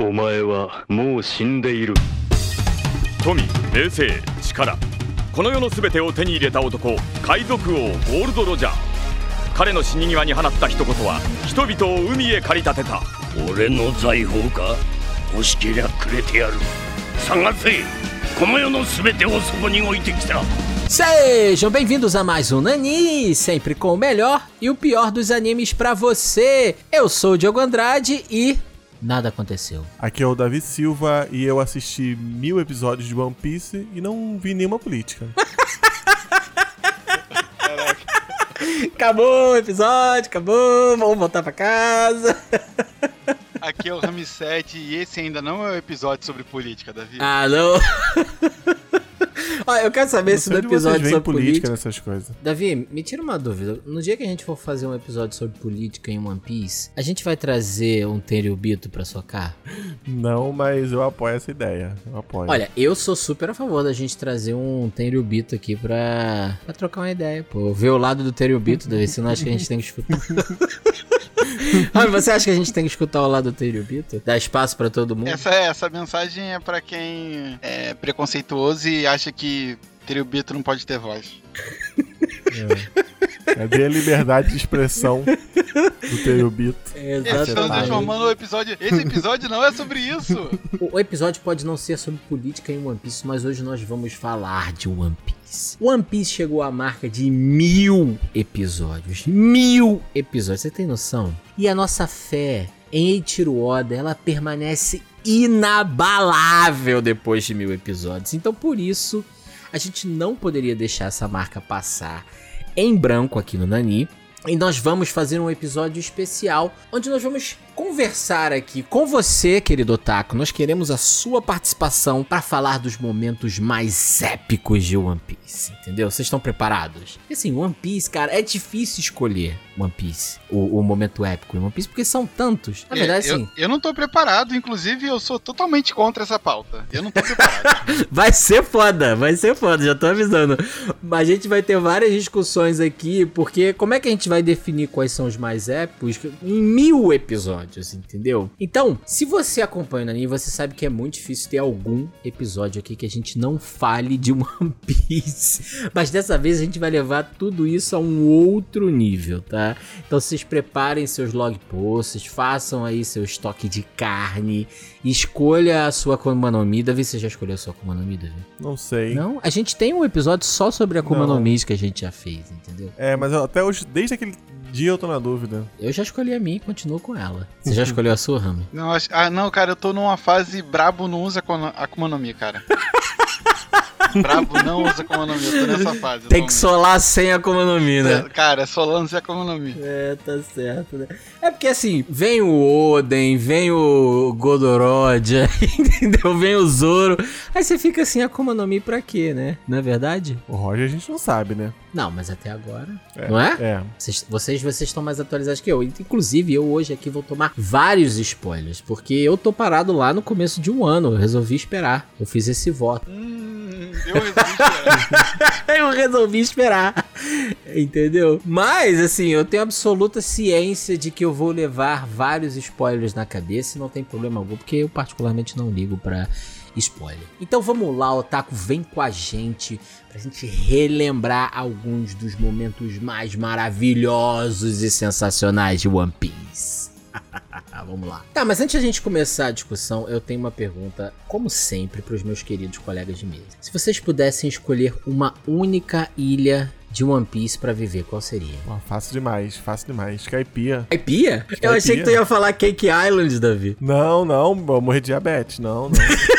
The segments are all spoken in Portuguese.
お前はもう死んでいる。富名声力。この世の全てを手に入れた男海賊王ゴールド・ロジャー。彼の死に際に放った一言は人々を海へ駆り立てた。俺の財宝か？欲しけりゃくれてやる。探せ！この世の全てをそこに置いてきた。Sejam bem-vindos a mais um Nani, sempre com o melhor e o pior dos animes pra você. Eu sou o Diogo Andrade e nada aconteceu. Aqui é o Davi Silva e eu assisti mil episódios de One Piece e não vi nenhuma política. Acabou o episódio, acabou, vamos voltar pra casa. Aqui é o Rami 7 e esse ainda não é o episódio sobre política, Davi. Ah, não. Olha, eu quero saber se no episódio sobre política política... nessas coisas. Davi, me tira uma dúvida. No dia que a gente for fazer um episódio sobre política em One Piece, a gente vai trazer um Tenryubito pra socar? Não, mas eu apoio essa ideia. Eu apoio. Olha, eu sou super a favor da gente trazer um Tenryubito aqui pra, pra trocar uma ideia, pô. Ver o lado do Tenryubito, Davi, você não acha que a gente tem que escutar? ah, você acha que a gente tem que escutar o lado do Tenryubito? Dar espaço pra todo mundo? Essa, essa mensagem é pra quem é preconceituoso e acha que Triubito não pode ter voz. Cadê a liberdade de expressão do Tenryubito? Eles estão Exatamente. transformando o episódio. Esse episódio não é sobre isso. O o episódio pode não ser sobre política em One Piece, mas hoje nós vamos falar de One Piece. One Piece chegou à marca de mil episódios. Mil episódios, você tem noção? E a nossa fé em Eiichiro Oda, ela permanece inabalável depois de mil episódios. Então, por isso, a gente não poderia deixar essa marca passar em branco aqui no Nani. E nós vamos fazer um episódio especial onde nós vamos conversar aqui com você, querido Otaku. Nós queremos a sua participação para falar dos momentos mais épicos de One Piece, entendeu? Vocês estão preparados? Porque assim, One Piece, cara, é difícil escolher One Piece, o, o momento épico em One Piece, porque são tantos. Na verdade, eu, assim, eu não tô preparado, inclusive eu sou totalmente contra essa pauta. Eu não tô preparado. Vai ser foda, vai ser foda, já tô avisando. Mas a gente vai ter várias discussões aqui, porque como é que a gente vai definir quais são os mais épicos em mil episódios, entendeu? Então, se você acompanha o Nani, você sabe que é muito difícil ter algum episódio aqui que a gente não fale de One Piece. Mas dessa vez a gente vai levar tudo isso a um outro nível, tá? Então vocês preparem seus log posts, façam aí seu estoque de carne, escolha a sua Akuma no Mi. Davi, você já escolheu a sua Akuma no Mi, Davi? Não sei. Não? A gente tem um episódio só sobre a Akuma no Mi que a gente já fez, entendeu? É, mas até hoje, desde aquele dia eu tô na dúvida. Eu já escolhi a minha e continuo com ela. Você já escolheu a sua, Rami? Não, acho- ah, não, cara, eu tô numa fase brabo não usa Akuma no Mi, cara. brabo não usa Akuma no Mi, eu tô nessa fase. Tem que solar sem a Akuma no Mi, né? É, Cara, Solano sem Akuma no Mi. É, tá certo, né? É porque assim, vem o Oden, vem o Godorod, entendeu? Vem o Zoro. Aí você fica assim, Akuma no Mi pra quê, né? Não é verdade? O Roger a gente não sabe, né? Não, mas até agora. Não é? É. Vocês, vocês, vocês estão mais atualizados que eu. Inclusive, eu hoje aqui vou tomar vários spoilers, porque eu tô parado lá no começo de um ano. Eu resolvi esperar. Eu fiz esse voto. Hum, eu resolvi esperar. eu resolvi esperar. Entendeu? Mas, assim, eu tenho absoluta ciência de que eu vou levar vários spoilers na cabeça e não tem problema algum, porque eu particularmente não ligo pra spoiler. Então vamos lá, Otaku, vem com a gente pra gente relembrar alguns dos momentos mais maravilhosos e sensacionais de One Piece. Vamos lá. Tá, mas antes a gente começar a discussão, eu tenho uma pergunta, como sempre, pros meus queridos colegas de mesa. Se vocês pudessem escolher uma única ilha de One Piece pra viver, qual seria? Pô, fácil demais, fácil demais. Caipia. Caipia? Eu achei que tu ia falar Cake Island, Davi. Não, não, vou morrer de diabetes. Não, não.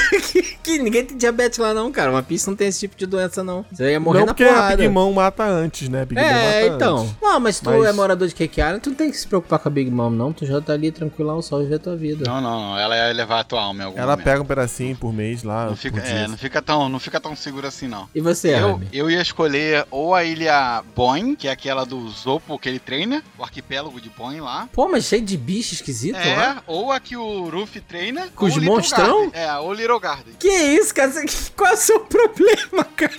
que ninguém tem diabetes lá não, cara. One Piece não tem esse tipo de doença não. Você ia morrer não, na porque a porrada. Big Mom mata antes, né? Big Mom É, mata então. antes. Não, mas se tu Mas- é morador de Cake Island, tu não tem que se preocupar com a Big Mom, não. Tu já tá ali tranquilão, só viver a tua vida. Não, não, não. Ela ia levar a tua alma em algum Ela momento. pega um pedacinho por mês lá. Não fica, é, não fica tão, não fica tão seguro assim não. E você, Eu, eu ia escolher ou a ilha Boeing, que é aquela do Zopo que ele treina, o arquipélago de Boeing lá. Pô, mas cheio de bicho esquisito é, lá. ou a que o Ruffy treina. Com ou os monstrão? Garden. É, o Little Garden. Que isso, cara? Você- Qual é o seu problema, cara?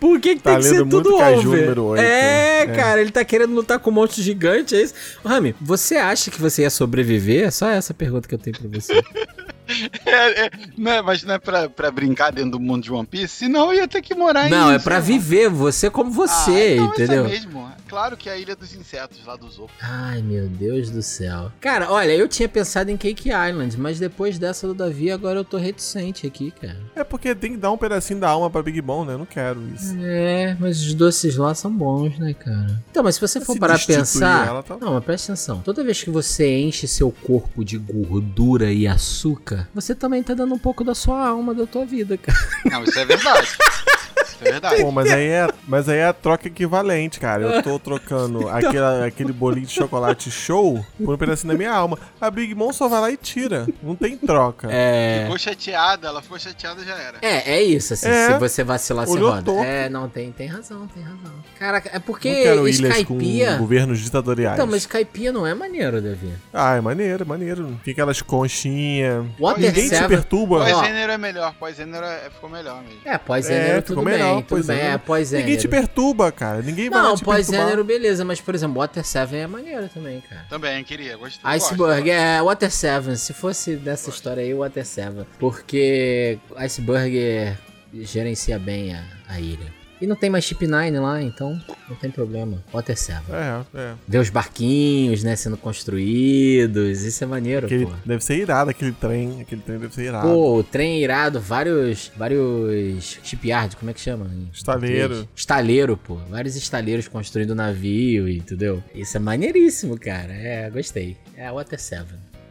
Por que, que Tá tem que ser tudo over? É, É. cara, ele tá querendo lutar com um monstro gigante, é isso? Rami, você acha que você ia sobreviver? É só essa pergunta que eu tenho pra você. É, é, não é, mas não é pra, pra brincar dentro do mundo de One Piece, senão eu ia ter que morar em. Não, é pra viver você como Ah, você, então entendeu? É isso mesmo. Claro que é a Ilha dos Insetos, lá do Zop. Ai, meu Deus do céu. Cara, olha, eu tinha pensado em Cake Island, mas depois dessa do Davi, agora eu tô reticente aqui, cara. É porque tem que dar um pedacinho da alma pra Big Mom, né? Eu não quero isso. É, mas os doces lá são bons, né, cara? Então, mas se você for Se parar a pensar. ela, tá- Não, mas presta atenção. Toda vez que você enche seu corpo de gordura e açúcar, você também tá dando um pouco da sua alma, da tua vida, cara. Não, isso é verdade. é verdade. Pô, mas aí é, mas aí é a troca equivalente, cara. Eu tô trocando aquele, aquele bolinho de chocolate show por um pedacinho da minha alma. A Big Mom só vai lá e tira. Não tem troca. É. Ficou chateada, ela ficou chateada já era. É, é isso, assim, É. se você vacilar, você roda. É, não, tem, tem razão, tem razão. Cara, é porque não quero ilhas Skypiea... com governos ditatoriais. Então, mas Skypiea não é maneiro, Davi. Ah, é maneiro, é maneiro. Tem aquelas conchinhas. Water Ninguém te Seven... perturba. Ó. Pós-gênero é melhor, pós-gênero é, ficou melhor mesmo. É, pós-gênero É, tudo ficou bem, melhor, tudo pois bem, é. é, pós-gênero. Ninguém te perturba, cara. Ninguém vai Não, te pós-gênero, beleza, mas por exemplo, Water 7 é maneiro também, cara. Também, queria, gostei. Iceberg, é Water 7. Se fosse dessa história aí, Water 7. Porque Iceberg gerencia bem a, a ilha. E não tem mais Chip 9 lá, então não tem problema. Water 7. É, é. Ver os barquinhos, né, sendo construídos. Isso é maneiro, Aquele, pô. deve ser irado aquele trem. Aquele trem deve ser irado. Pô, o trem é irado, vários, vários shipyard, como é que chama? Estaleiro. Estaleiro, pô. Vários estaleiros construindo navio, entendeu? Isso é maneiríssimo, cara. É, gostei. É Water 7.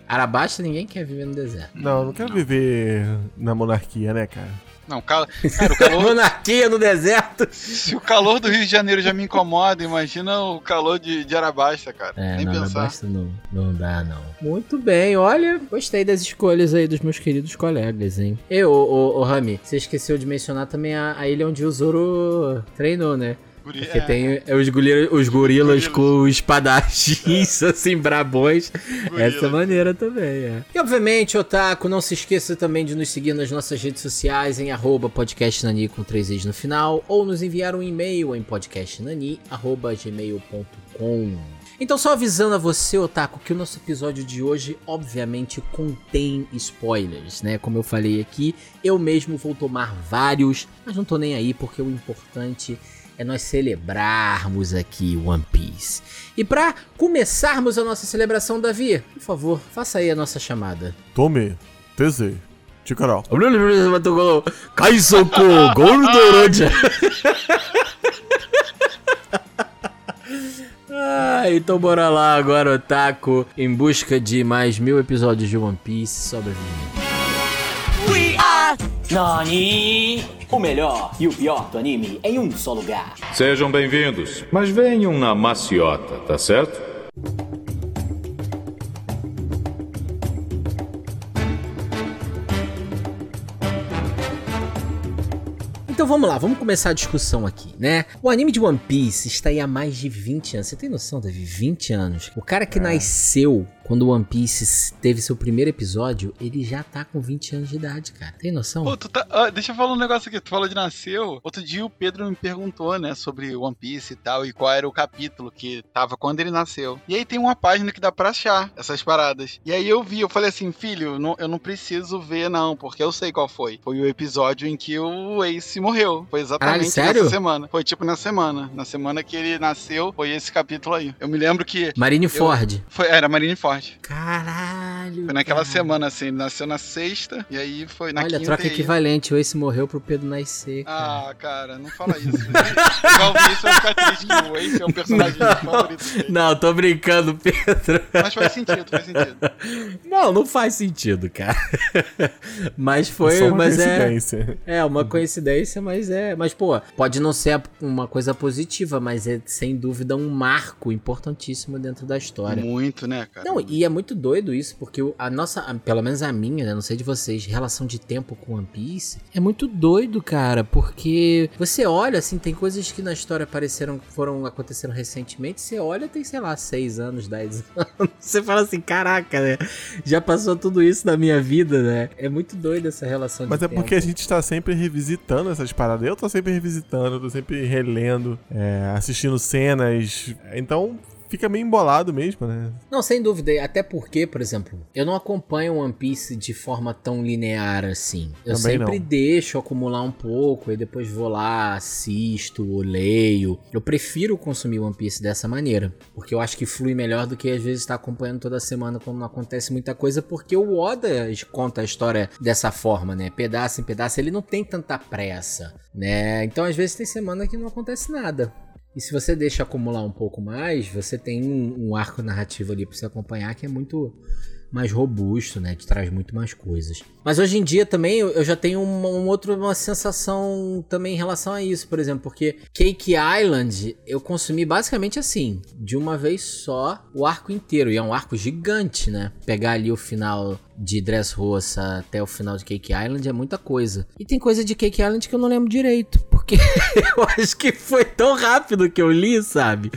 Arabasta ninguém quer viver no deserto. Não, eu não quero viver na monarquia, né, cara? Não, cal... cara, o calor, Monarquia no deserto. se o calor do Rio de Janeiro já me incomoda, imagina o calor de, de Arabasta, cara. É, Nem não, pensar. Arabasta não, não dá, não. Muito bem, olha, gostei das escolhas aí dos meus queridos colegas, hein? E, ô, ô, ô Rami, você esqueceu de mencionar também a, a ilha onde o Zoro treinou, né? Guri- Porque é, tem os, gorilas, os gorilas com espadachins, assim, brabões. Gorilas. Essa é maneira também, é. E obviamente, Otaku, não se esqueça também de nos seguir nas nossas redes sociais em arroba podcastnani com três e's no final, ou nos enviar um e-mail em podcastnani.gmail.com. Então, só avisando a você, Otaku, que o nosso episódio de hoje, obviamente, contém spoilers, né? Como eu falei aqui, eu mesmo vou tomar vários, mas não tô nem aí, porque o importante é nós celebrarmos aqui One Piece. E pra começarmos a nossa celebração, Davi, por favor, faça aí a nossa chamada. Tome, TZ, Ticarol. Kaisoko Gordoroja. Ah, então bora lá agora, Otaku, em busca de mais mil episódios de One Piece sobrevivendo. Nani! O melhor e o pior do anime em um só lugar. Sejam bem-vindos, mas venham na maciota, tá certo? Então vamos lá, vamos começar a discussão aqui, né? O anime de One Piece está aí há mais de 20 anos. Você tem noção, Davi? 20 anos. O cara que nasceu quando o One Piece teve seu primeiro episódio, ele já tá com 20 anos de idade, cara. Tem noção? Pô, tá. ah, deixa eu falar um negócio aqui. Tu falou de nasceu. Outro dia o Pedro me perguntou, né, sobre One Piece e tal, e qual era o capítulo que tava quando ele nasceu. E aí tem uma página que dá pra achar essas paradas. E aí eu vi, eu falei assim, filho, não- eu não preciso ver, não, porque eu sei qual foi. Foi o episódio em que o Ace morreu. Foi exatamente Caralho, nessa semana. Foi tipo na semana. Na semana que ele nasceu, foi esse capítulo aí. Eu me lembro que. Marineford. Foi, era Marineford. Caralho. Foi naquela cara. semana, assim, ele nasceu na sexta, e aí foi na Olha, quinta. troca e aí- equivalente. O Ace morreu pro Pedro nascer. cara. Ah, cara, não fala isso. Eu ouvi isso, vou ficar triste que o Ace é o personagem favorito dele. Não, tô brincando, Pedro. Mas faz sentido, faz sentido. Não, não faz sentido, cara. Mas Só foi, uma mas é. coincidência. É, uma coincidência, mas é. Mas, pô, pode não ser uma coisa positiva, mas é sem dúvida um marco importantíssimo dentro da história. Muito, né, cara? Não, e é muito doido isso, porque a nossa, pelo menos a minha, né? Não sei de vocês, relação de tempo com One Piece é muito doido, cara, porque você olha, assim, tem coisas que na história apareceram, foram aconteceram recentemente, você olha, tem, sei lá, 6 anos, 10 anos. Você fala assim, caraca, né? Já passou tudo isso na minha vida, né? É muito doido essa relação Mas de é tempo. porque a gente tá sempre revisitando essas paradas. Eu tô sempre revisitando, eu tô sempre relendo, é, assistindo cenas. Então fica meio embolado mesmo, né? Não, sem dúvida. Até porque, por exemplo, eu não acompanho One Piece de forma tão linear assim. Eu Também sempre não. deixo acumular um pouco e depois vou lá, assisto, leio. Eu prefiro consumir One Piece dessa maneira. Porque eu acho que flui melhor do que às vezes estar acompanhando toda semana quando não acontece muita coisa. Porque o Oda conta a história dessa forma, né? Pedaço em pedaço. Ele não tem tanta pressa, né? Então às vezes tem semana que não acontece nada. E se você deixa acumular um pouco mais, você tem um, um arco narrativo ali pra você acompanhar que é muito mais robusto, né? Que traz muito mais coisas. Mas hoje em dia também eu, eu já tenho uma, um outro, uma sensação também em relação a isso, por exemplo, porque Cake Island eu consumi basicamente assim, de uma vez só o arco inteiro. E é um arco gigante, né? Pegar ali o final de Dressrosa até o final de Cake Island é muita coisa. E tem coisa de Cake Island que eu não lembro direito, porque eu acho que foi tão rápido que eu li, sabe?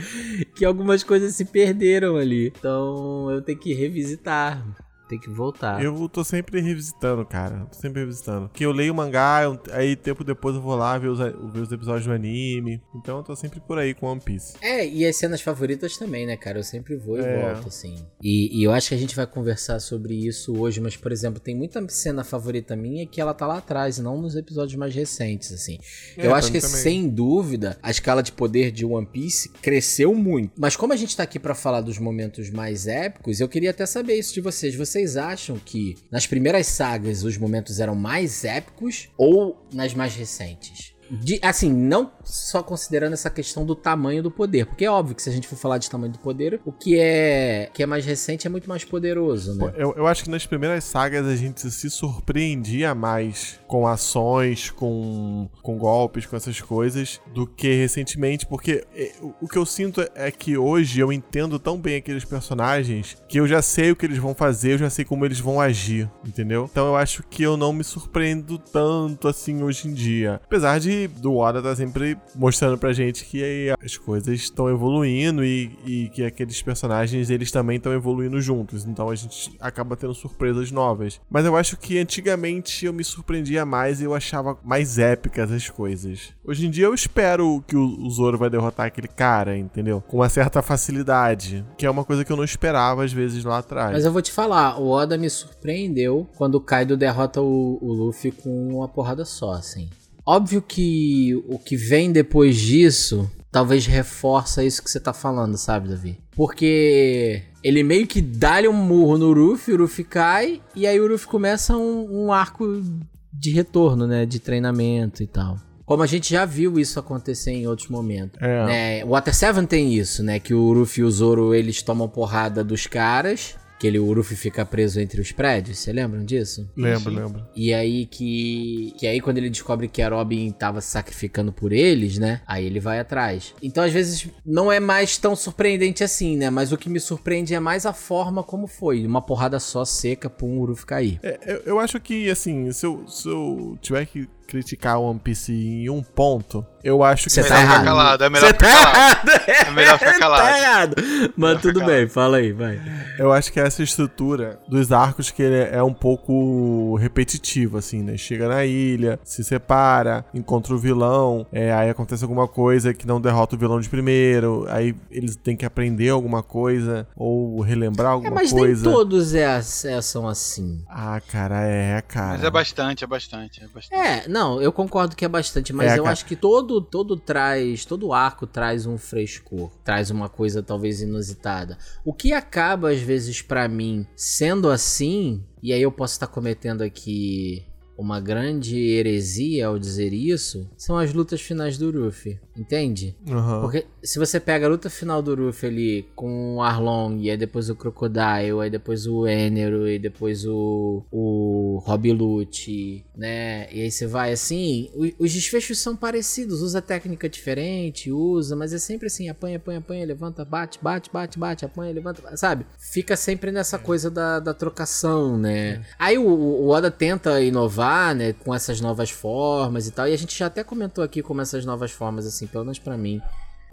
Que algumas coisas se perderam ali. Então eu tenho que revisitar. Tem que voltar. Eu tô sempre revisitando, cara. Tô sempre revisitando. Que eu leio o mangá, eu- aí tempo depois eu vou lá ver os, ver os episódios do anime. Então eu tô sempre por aí com One Piece. É, e as cenas favoritas também, né, cara? Eu sempre vou e É. volto, assim. E, e eu acho que a gente vai conversar sobre isso hoje, mas, por exemplo, tem muita cena favorita minha que ela tá lá atrás, não nos episódios mais recentes, assim. É, eu acho que, também. sem dúvida, a escala de poder de One Piece cresceu muito. Mas como a gente tá aqui pra falar dos momentos mais épicos, eu queria até saber isso de vocês. Vocês acham que nas primeiras sagas os momentos eram mais épicos ou nas mais recentes? De- assim, não só considerando essa questão do tamanho do poder, porque é óbvio que se a gente for falar de tamanho do poder, o que é que é mais recente é muito mais poderoso, né? Eu, eu acho que nas primeiras sagas a gente se surpreendia mais com ações, com, com golpes, com essas coisas, do que recentemente, porque é, o- o que eu sinto é que hoje eu entendo tão bem aqueles personagens que eu já sei o que eles vão fazer, eu já sei como eles vão agir, entendeu? Então eu acho que eu não me surpreendo tanto assim hoje em dia. Apesar de do Oda tá sempre mostrando pra gente que as coisas estão evoluindo e, e que aqueles personagens eles também estão evoluindo juntos. Então a gente acaba tendo surpresas novas. Mas eu acho que antigamente eu me surpreendia mais e eu achava mais épicas as coisas. Hoje em dia eu espero que o, o Zoro vai derrotar aquele cara, entendeu? Com uma certa facilidade, que é uma coisa que eu não esperava às vezes lá atrás. Mas eu vou te falar, o Oda me surpreendeu quando o Kaido derrota o, o Luffy com uma porrada só, assim. Óbvio que o que vem depois disso talvez reforça isso que você tá falando, sabe, Davi? Porque ele meio que dá-lhe um murro no Luffy, o Luffy cai, e aí o Luffy começa um, um arco de retorno, né? De treinamento e tal. Como a gente já viu isso acontecer em outros momentos. É. Né? O Water 7 tem isso, né? Que o Luffy e o Zoro, eles tomam porrada dos caras. Que ele, o Luffy fica preso entre os prédios. Você lembram disso? Lembro, lembro. E aí que. Que aí quando ele descobre que a Robin tava se sacrificando por eles, né? Aí ele vai atrás. Então, às vezes, não é mais tão surpreendente assim, né? Mas o que me surpreende é mais a forma como foi. Uma porrada só seca pra um Luffy cair. É, eu, eu acho que, assim, se eu, se eu tiver que criticar One Piece em um ponto, eu acho que. Você É tá melhor ficar errado. calado, é melhor Você ficar tá calado. errado. É melhor ficar calado. tá errado. Mas tudo ficar bem, fala aí, vai. Eu acho que essa estrutura dos arcos que ele é um pouco repetitivo, assim, né? Chega na ilha, se separa, encontra o vilão, é, aí acontece alguma coisa que não derrota o vilão de primeiro, aí eles têm que aprender alguma coisa ou relembrar É, alguma mas coisa. nem todos é, é- são assim. Ah, cara, é, cara. Mas é bastante, é bastante, é bastante. É, não, eu concordo que é bastante, mas É, eu cara. acho que todo todo traz, todo arco traz um frescor, traz uma coisa talvez inusitada. O que acaba às vezes pra mim sendo assim, e aí eu posso estar cometendo aqui uma grande heresia ao dizer isso, são as lutas finais do Luffy, entende? Aham. Porque se você pega a luta final do Luffy ali com o Arlong, e aí depois o Crocodile, aí depois o Enero, e depois o, o Rob Lute, né? E aí você vai assim, os desfechos são parecidos, usa técnica diferente, usa, mas é sempre assim, apanha, apanha, apanha, levanta, bate, bate, bate, bate, apanha, levanta, sabe? Fica sempre nessa coisa da, da trocação, né? Aí o, o Oda tenta inovar, né, com essas novas formas e tal, e a gente já até comentou aqui como essas novas formas, assim, pelo menos pra mim,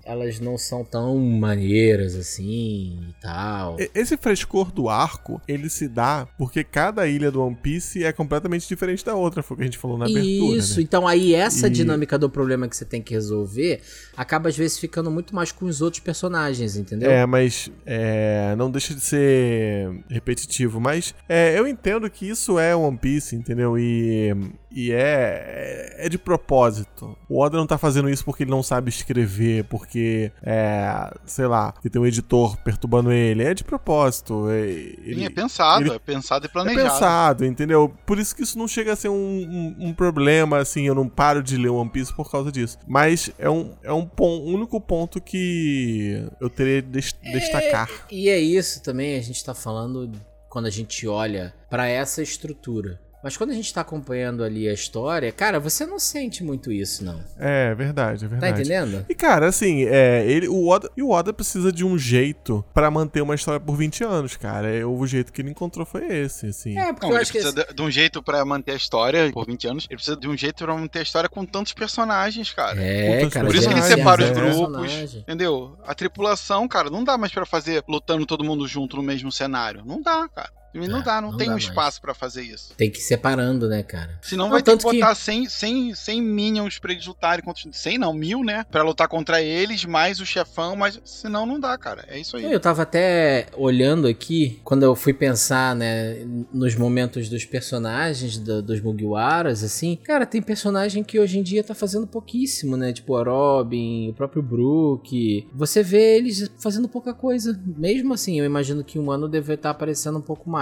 elas não são tão maneiras assim e tal. Esse frescor do arco, ele se dá porque cada ilha do One Piece é completamente diferente da outra, foi o que a gente falou na abertura. Isso, né? então aí essa E- dinâmica do problema que você tem que resolver acaba às vezes ficando muito mais com os outros personagens, entendeu? É, mas é, não deixa de ser repetitivo. Mas é, eu entendo que isso é One Piece, entendeu? E, e é, é de propósito. O Oda não tá fazendo isso porque ele não sabe escrever, porque, é, sei lá, que tem um editor perturbando ele. É de propósito. É, ele, Sim, é pensado, ele- é pensado e é planejado. pensado, entendeu? Por isso que isso não chega a ser um, um- um problema, assim, eu não paro de ler One Piece por causa disso. Mas é um, é um pon- único ponto que eu teria de des- destacar. E é isso também, a gente tá falando quando a gente olha pra essa estrutura. Mas quando a gente tá acompanhando ali a história, cara, você não sente muito isso, não. É, verdade, é Tá verdade. entendendo? E cara, assim, é, ele, o Oda, e o Oda precisa de um jeito pra manter uma história por 20 anos, cara. É, o jeito que ele encontrou foi esse, assim. É, porque Não, eu ele acho que. precisa de, de um jeito pra manter a história por 20 anos. Ele precisa de um jeito pra manter a história com tantos personagens, cara. É, cara. por isso que ele separa os de grupos. personagem. Entendeu? A tripulação, cara, não dá mais pra fazer lutando todo mundo junto no mesmo cenário. Não dá, cara. Não É, dá, não, não tem dá um mais. espaço pra fazer isso. Tem que ir separando, né, cara? Senão Não, vai ter que tanto que- botar 100, 100, 100 minions pra eles lutarem contra. 100 não, mil, né? Pra lutar contra eles, mais o chefão, mas senão não dá, cara. É isso aí. Eu tava até olhando aqui, quando eu fui pensar, né, nos momentos dos personagens do- dos Mugiwaras, assim, cara, tem personagem que hoje em dia tá fazendo pouquíssimo, né? Tipo a Robin, o próprio Brook. Você vê eles fazendo pouca coisa. Mesmo assim, eu imagino que um ano deve estar aparecendo um pouco mais.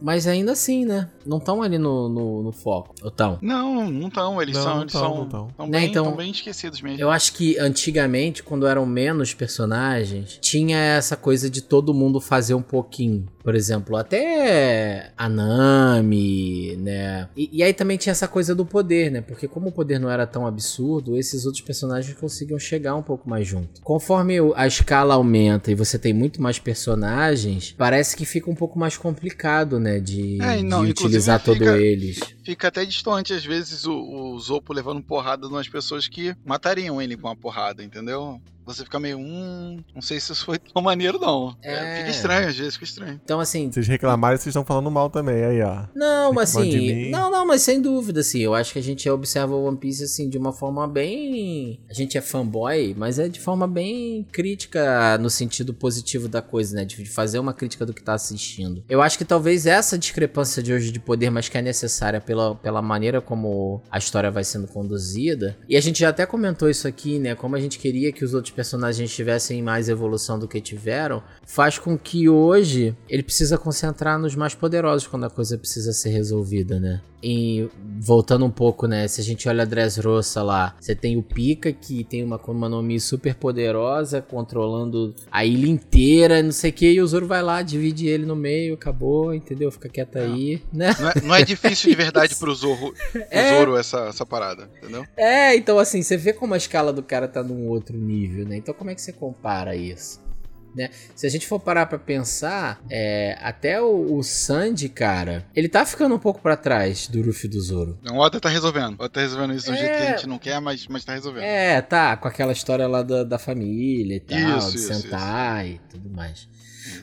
Mas ainda assim, né? Não estão ali no, no, no foco. Ou tão? Não, não estão. Eles Não, são, não eles tão, são, não tão. tão Né, bem, então- tão bem esquecidos mesmo. Eu acho que antigamente, quando eram menos personagens, tinha essa coisa de todo mundo fazer um pouquinho. Por exemplo, até a Nami, né? E, e aí também tinha essa coisa do poder, né? Porque como o poder não era tão absurdo, esses outros personagens conseguiam chegar um pouco mais junto. Conforme a escala aumenta e você tem muito mais personagens, parece que fica um pouco mais complicado, né? De, É, não, de utilizar todos fica- eles. Fica até distante, às vezes, o, o Zopo levando porrada nas pessoas que matariam ele com a porrada, entendeu? Você fica meio, hum, não sei se isso foi tão maneiro, não. É, É. fica estranho, às vezes fica estranho. Então, assim, Vocês reclamarem, vocês estão falando mal também, aí, ó. Não, mas assim, não, não, mas sem dúvida, assim, eu acho que a gente observa o One Piece, assim, de uma forma bem, a gente é fanboy, mas é de forma bem crítica no sentido positivo da coisa, né, de de fazer uma crítica do que tá assistindo. Eu acho que talvez essa discrepância de hoje de poder, mas que é necessária pela, pela maneira como a história vai sendo conduzida, e a gente já até comentou isso aqui, né, como a gente queria que os outros personagens tivessem mais evolução do que tiveram, faz com que hoje ele precisa concentrar nos mais poderosos quando a coisa precisa ser resolvida, né? E voltando um pouco, né? Se a gente olha a Dressrosa lá, você tem o Pika que tem uma Akuma no Mi super poderosa, controlando a ilha inteira, não sei o que, e o Zoro vai lá, divide ele no meio, acabou, entendeu? Fica quieto aí, né? Não é, não é difícil de verdade pro Zorro, pro É. Zoro essa, essa parada, entendeu? É, então assim, você vê como a escala do cara tá num outro nível, né? Então como é que você compara isso? Né? Se a gente for parar pra pensar, é, até o, o Sandy, cara, ele tá ficando um pouco pra trás do Ruffy e do Zoro. O Oda tá resolvendo. O Oda tá resolvendo isso do É. jeito que a gente não quer, mas, mas tá resolvendo. É, tá, com aquela história lá da, da família e tal, Isso, de isso, Sentai e tudo mais.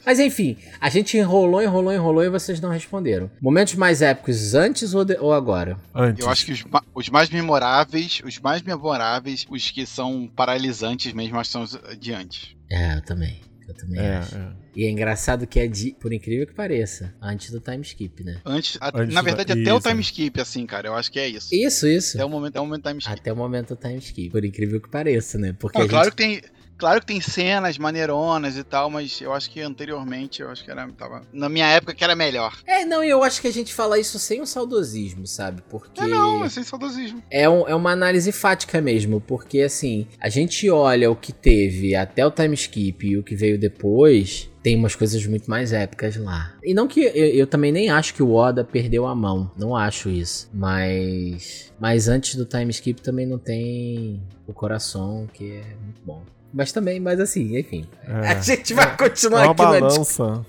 Mas enfim, a gente enrolou, enrolou, enrolou e vocês não responderam. Momentos mais épicos antes ou, de- ou agora? Antes. Eu acho que os, ma- os mais memoráveis, os mais memoráveis, os que são paralisantes mesmo, acho que são os de antes. É, eu também. Eu também É, acho. é. E é engraçado que é de, por incrível que pareça, antes do time skip, né? Antes, a- Antes na da- verdade, até o isso. time skip, assim, cara, eu acho que é isso. Isso, isso. Até o momento, até o momento do time skip. Até o momento do time skip. Por incrível que pareça, né? Porque a claro gente... que tem. Claro que tem cenas maneironas e tal, mas eu acho que anteriormente, eu acho que era. Tava, na minha época que era melhor. É, não, e eu acho que a gente fala isso sem o saudosismo, sabe? Porque É, não, é sem saudosismo. é, um- é uma análise fática mesmo. Porque, assim, a gente olha o que teve até o time skip e o que veio depois... Tem umas coisas muito mais épicas lá. E não que eu, eu também nem acho que o Oda perdeu a mão. Não acho isso. Mas. Mas antes do time skip também não tem o coração, que é muito bom. Mas também, mas assim, enfim. É. A gente vai É continuar uma aqui na discussão.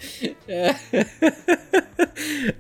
balança.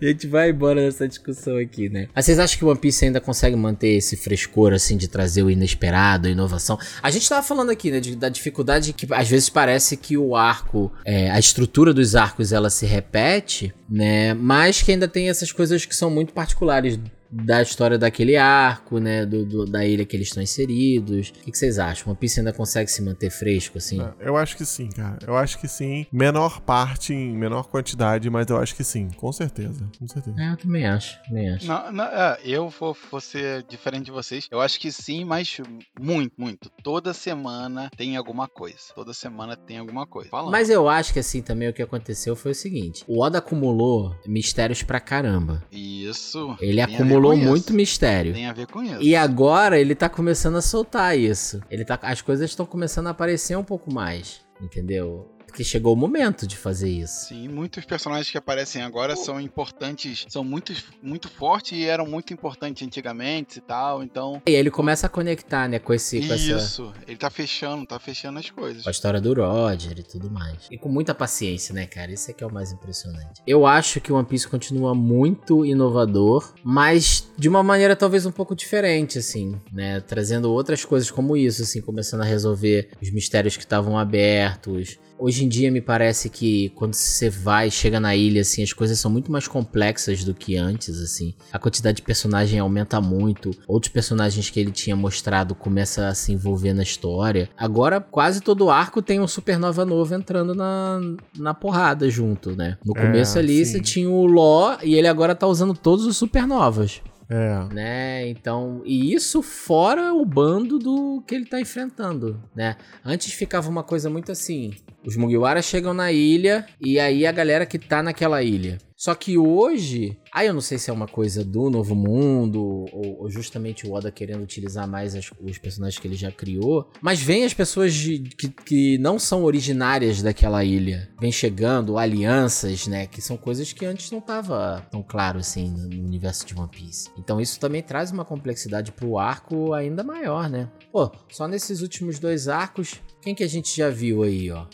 A gente vai embora nessa discussão aqui, né? Mas vocês acham que o One Piece ainda consegue manter esse frescor, assim, de trazer o inesperado, a inovação? A gente tava falando aqui, né, de- da dificuldade que às vezes parece que o arco, é, a estrutura dos arcos, ela se repete, né? Mas que ainda tem essas coisas que são muito particulares da história daquele arco, né? Do, do- da ilha que eles estão inseridos. O que, que vocês acham? One Piece ainda consegue se manter fresco, assim? Eu acho que sim, cara. Eu acho que sim. Menor parte, em menor quantidade, mas eu acho que sim. Com certeza. Com certeza. É, eu também acho, também acho. Não, não, é, eu vou, vou ser diferente de vocês. Eu acho que sim, mas muito, muito. Toda semana tem alguma coisa. Toda semana tem alguma coisa. Falando. Mas eu acho que assim também o que aconteceu foi o seguinte: o Oda acumulou mistérios pra caramba. Isso. Ele acumulou isso. muito mistério. Tem a ver com isso. E agora ele tá começando a soltar isso. Ele tá, as coisas estão começando a aparecer um pouco mais, entendeu? Porque chegou o momento de fazer isso. Sim, muitos personagens que aparecem agora são importantes, são muito, muito fortes e eram muito importantes antigamente e tal, então. E ele começa a conectar, né, com esse com essa Isso, ele tá fechando, tá fechando as coisas. com a história do Roger e tudo mais. E com muita paciência, né, cara? Isso é que é o mais impressionante. Eu acho que o One Piece continua muito inovador, mas de uma maneira talvez um pouco diferente, assim, né? Trazendo outras coisas como isso, assim, começando a resolver os mistérios que estavam abertos. Hoje em dia me parece que quando você vai, chega na ilha, assim, as coisas são muito mais complexas do que antes, assim. A quantidade de personagem aumenta muito. Outros personagens que ele tinha mostrado começa a se envolver na história. Agora, quase todo arco tem um supernova novo entrando na, na porrada junto, né? No É, começo ali sim. você tinha o Ló e ele agora tá usando todos os supernovas É. né? Então, e isso fora o bando do que ele tá enfrentando, né? Antes ficava uma coisa muito assim, os Mugiwara chegam na ilha e aí a galera que tá naquela ilha. Só que hoje, aí eu não sei se é uma coisa do Novo Mundo ou, ou justamente o Oda querendo utilizar mais as- os personagens que ele já criou, mas vem as pessoas de- que, que não são originárias daquela ilha, vem chegando alianças, né, que são coisas que antes não tava tão claro assim no, universo de One Piece. Então isso também traz uma complexidade pro arco ainda maior, né? Pô, só nesses últimos dois arcos, quem que a gente já viu aí, ó?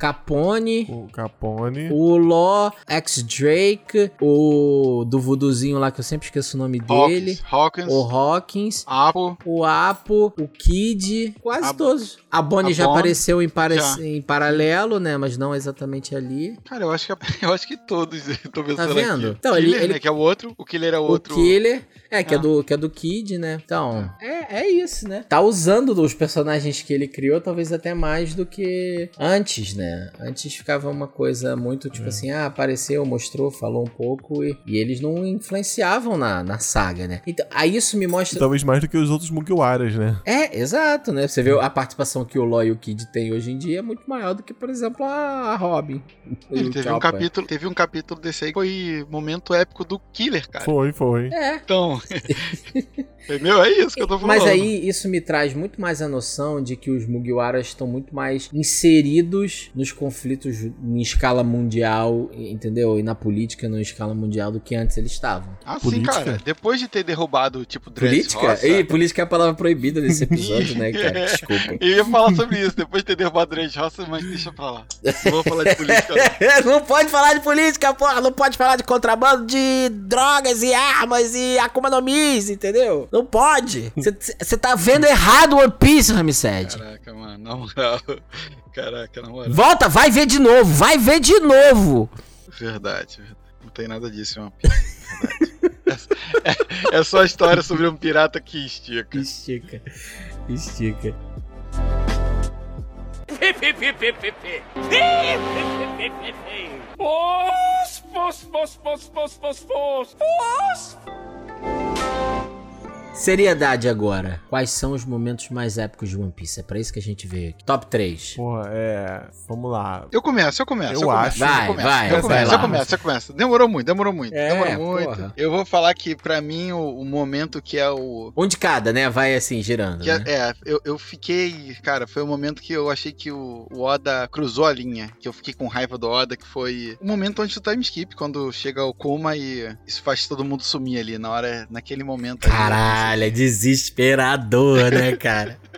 Capone, O Capone. o Law, X-Drake, o do voodoozinho lá que eu sempre esqueço o nome dele, Hawkins, Hawkins o Hawkins, Apo, o Apo, o Kid, quase A- todos. A Bonnie a já Bonnie, apareceu em, para- já. em paralelo, né? Mas não exatamente ali. Cara, eu acho que eu acho que todos. Tô pensando vendo? Aqui. Então, ele- Killer, ele- né, que é o outro. O Killer é o outro. O Killer, é, que é, Ah. do, que é do Kid, né? Então, é, é isso, né? Tá usando os personagens que ele criou, talvez até mais do que antes, né? Antes ficava uma coisa muito tipo assim, ah, apareceu, mostrou, falou um pouco e, e eles não influenciavam na, na saga, né? Então, aí isso me mostra. Talvez mais do que os outros Mugiwaras, né? É, exato, né? Você vê a participação que o Law e o Kid têm hoje em dia é muito maior do que, por exemplo, a, a Robin. E Ele teve um, Chopper. capítulo, teve um capítulo desse aí que foi momento épico do Killer, cara. Foi, foi. É, Então. meu, é isso que eu tô falando. Mas aí isso me traz muito mais a noção de que os Mugiwaras estão muito mais inseridos nos conflitos em escala mundial, entendeu? E na política em escala mundial do que antes eles estavam. Ah, sim, Política? cara. Depois de ter derrubado, tipo, Dress Política? Roça, política é a palavra proibida nesse episódio, né, cara? Desculpa. Eu ia falar sobre isso, depois de ter derrubado Dress Roça, mas deixa pra lá. Não vou falar de política, não. não pode falar de política, porra! Não pode falar de contrabando de drogas e armas e Akuma no Mis, entendeu? Não pode! Você tá vendo errado One Piece, Ramsed. Caraca, mano, na moral. Caraca, na moral. Volta, vai ver de novo, vai ver de novo! Verdade, verdade. Não tem nada disso, mano. Verdade. É, é só a história sobre um pirata que estica. Estica, estica. Pos, pos, pos, pos, pos, pos, pos. Seriedade agora. Quais são os momentos mais épicos de One Piece? É pra isso que a gente veio aqui. Top 3. Porra, é. Vamos lá. Eu começo, eu começo. Eu eu começo, acho. Vai, eu começo, vai, eu vai começo, lá. eu começo, eu começo. Demorou muito, demorou muito. É, demorou muito. porra. Eu vou falar que pra mim o, o momento que é o. Um de cada, né? Vai assim, girando. Que é, né? é, eu, eu fiquei, cara, foi o momento que eu achei que o, o Oda cruzou a linha, que eu fiquei com raiva do Oda, que foi o momento antes do time skip, quando chega o Kuma e isso faz todo mundo sumir ali, na hora, naquele momento. ali. Caralho, é desesperador, né, cara?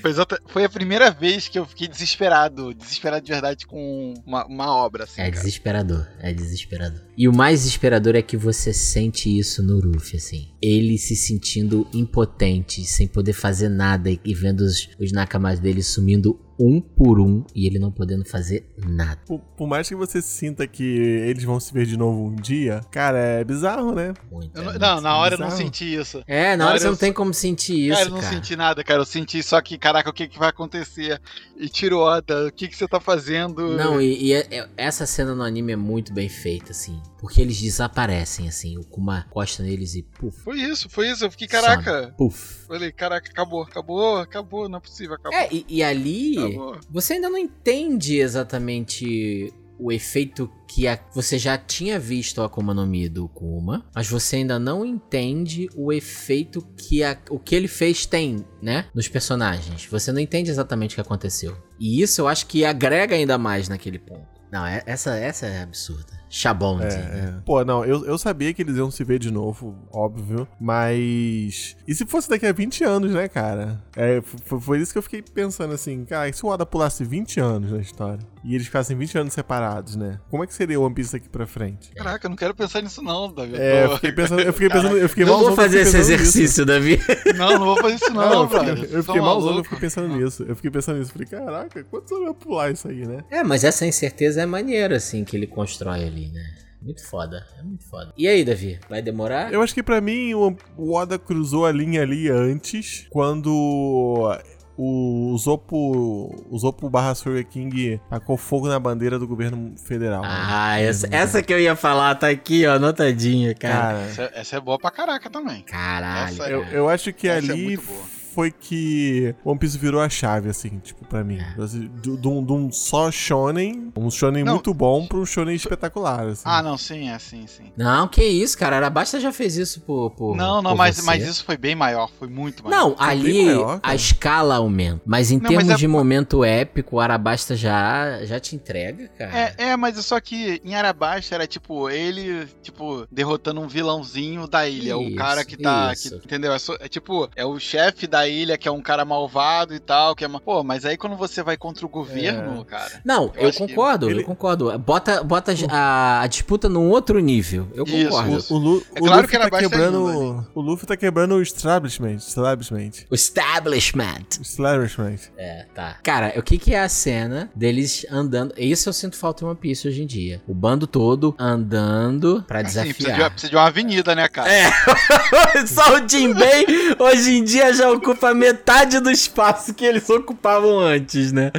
Foi, exata- foi a primeira vez que eu fiquei desesperado, desesperado de verdade com uma, uma obra, assim. É cara. desesperador, é desesperador. E o mais desesperador é que você sente isso no Ruffy, assim. Ele se sentindo impotente, sem poder fazer nada e e vendo os, os nakamas dele sumindo um por um e ele não podendo fazer nada. Por, por mais que você sinta que eles vão se ver de novo um dia, cara, é bizarro, né? Muito. Eu é não, na hora eu não bizarro. senti isso. É, na hora você eu não tem como sentir isso, cara, cara. eu não senti nada, cara. Eu senti só que, caraca, o que, que vai acontecer? E Tiroda, o que, que você tá fazendo? Não, e, e é- é- essa cena no anime é muito bem feita, assim. Porque eles desaparecem, assim. O Kuma costa neles e puf. Foi isso, foi isso. Eu fiquei, caraca. some, Puf. Falei, caraca, acabou, acabou, acabou, não é possível, acabou. É, e, e ali. acabou. Você ainda não entende exatamente o efeito que a- você já tinha visto a Akuma no Mi do Kuma, mas você ainda não entende o efeito que a- o que ele fez tem, né, nos personagens. Você não entende exatamente o que aconteceu. E isso eu acho que agrega ainda mais naquele ponto. Não, é- essa, essa é absurda. Chabond, É, né? é. Pô, não, eu, eu sabia que eles iam se ver de novo, óbvio, mas. E se fosse daqui a 20 anos, né, cara? É, f- f- foi isso que eu fiquei pensando assim, cara, e se o Oda pulasse 20 anos na história e eles ficassem 20 anos separados, né? Como é que seria o One Piece daqui pra frente? Caraca, eu não quero pensar nisso não, Davi. É, eu fiquei pensando, eu fiquei pensando, eu fiquei Não vou eu fazer esse pensando nisso. exercício, Davi. Não, não vou fazer isso não, Não, eu fiquei, eu fiquei malzão, eu fiquei pensando nisso. Eu fiquei pensando nisso. Falei, caraca, quantos anos vai pular isso aí, né? É, mas essa incerteza é maneira, assim, que ele constrói ali, né? Muito foda, é muito foda. E aí, Davi, vai demorar? Eu acho que pra mim o, o Oda cruzou a linha ali antes, quando o Zopo, o Zopo barra Soul King tacou fogo na bandeira do governo federal. Ah, essa, essa que eu ia falar tá aqui, ó, anotadinha, cara. Cara, Essa, essa é boa pra caraca também. Caralho. Essa é- eu, cara. eu acho que Essa é ali muito boa. Foi que One Piece virou a chave, assim, tipo, pra mim. É. Assim, De de um de um só shonen, um shonen Não. muito bom pra um shonen espetacular, assim. Ah, não, sim, é, sim, sim. Não, que isso, cara. Arabasta já fez isso por. por Não, não, por mas, você. mas isso foi bem maior, foi muito maior. Não, Foi ali maior, a escala aumenta. Mas em Não, termos mas é- de momento épico, o Arabasta já, já te entrega, cara. É, é, mas só que em Arabasta era tipo ele, tipo, derrotando um vilãozinho da ilha. o Isso, cara que tá. que- entendeu? É, só- é tipo, é o chefe da ilha que é um cara malvado e tal. Que é uma... Pô, mas aí quando você vai contra o governo, cara. Não, Eu eu, que concordo, ele- eu concordo. Bota, bota a, a disputa num outro nível. Eu Isso, concordo. isso. O, Lu, É o claro Luffy que era tá quebrando. ainda, O Luffy tá quebrando o establishment. Establishment. O establishment. Establishment. É, tá. Cara, o que que é a cena deles andando? Isso eu sinto falta em One Piece hoje em dia. O bando todo andando pra Assim, precisa, de, uma- desafiar. precisa de uma avenida, né, cara? É, só o Jinbei hoje em dia já ocupa metade do espaço que eles ocupavam antes, né?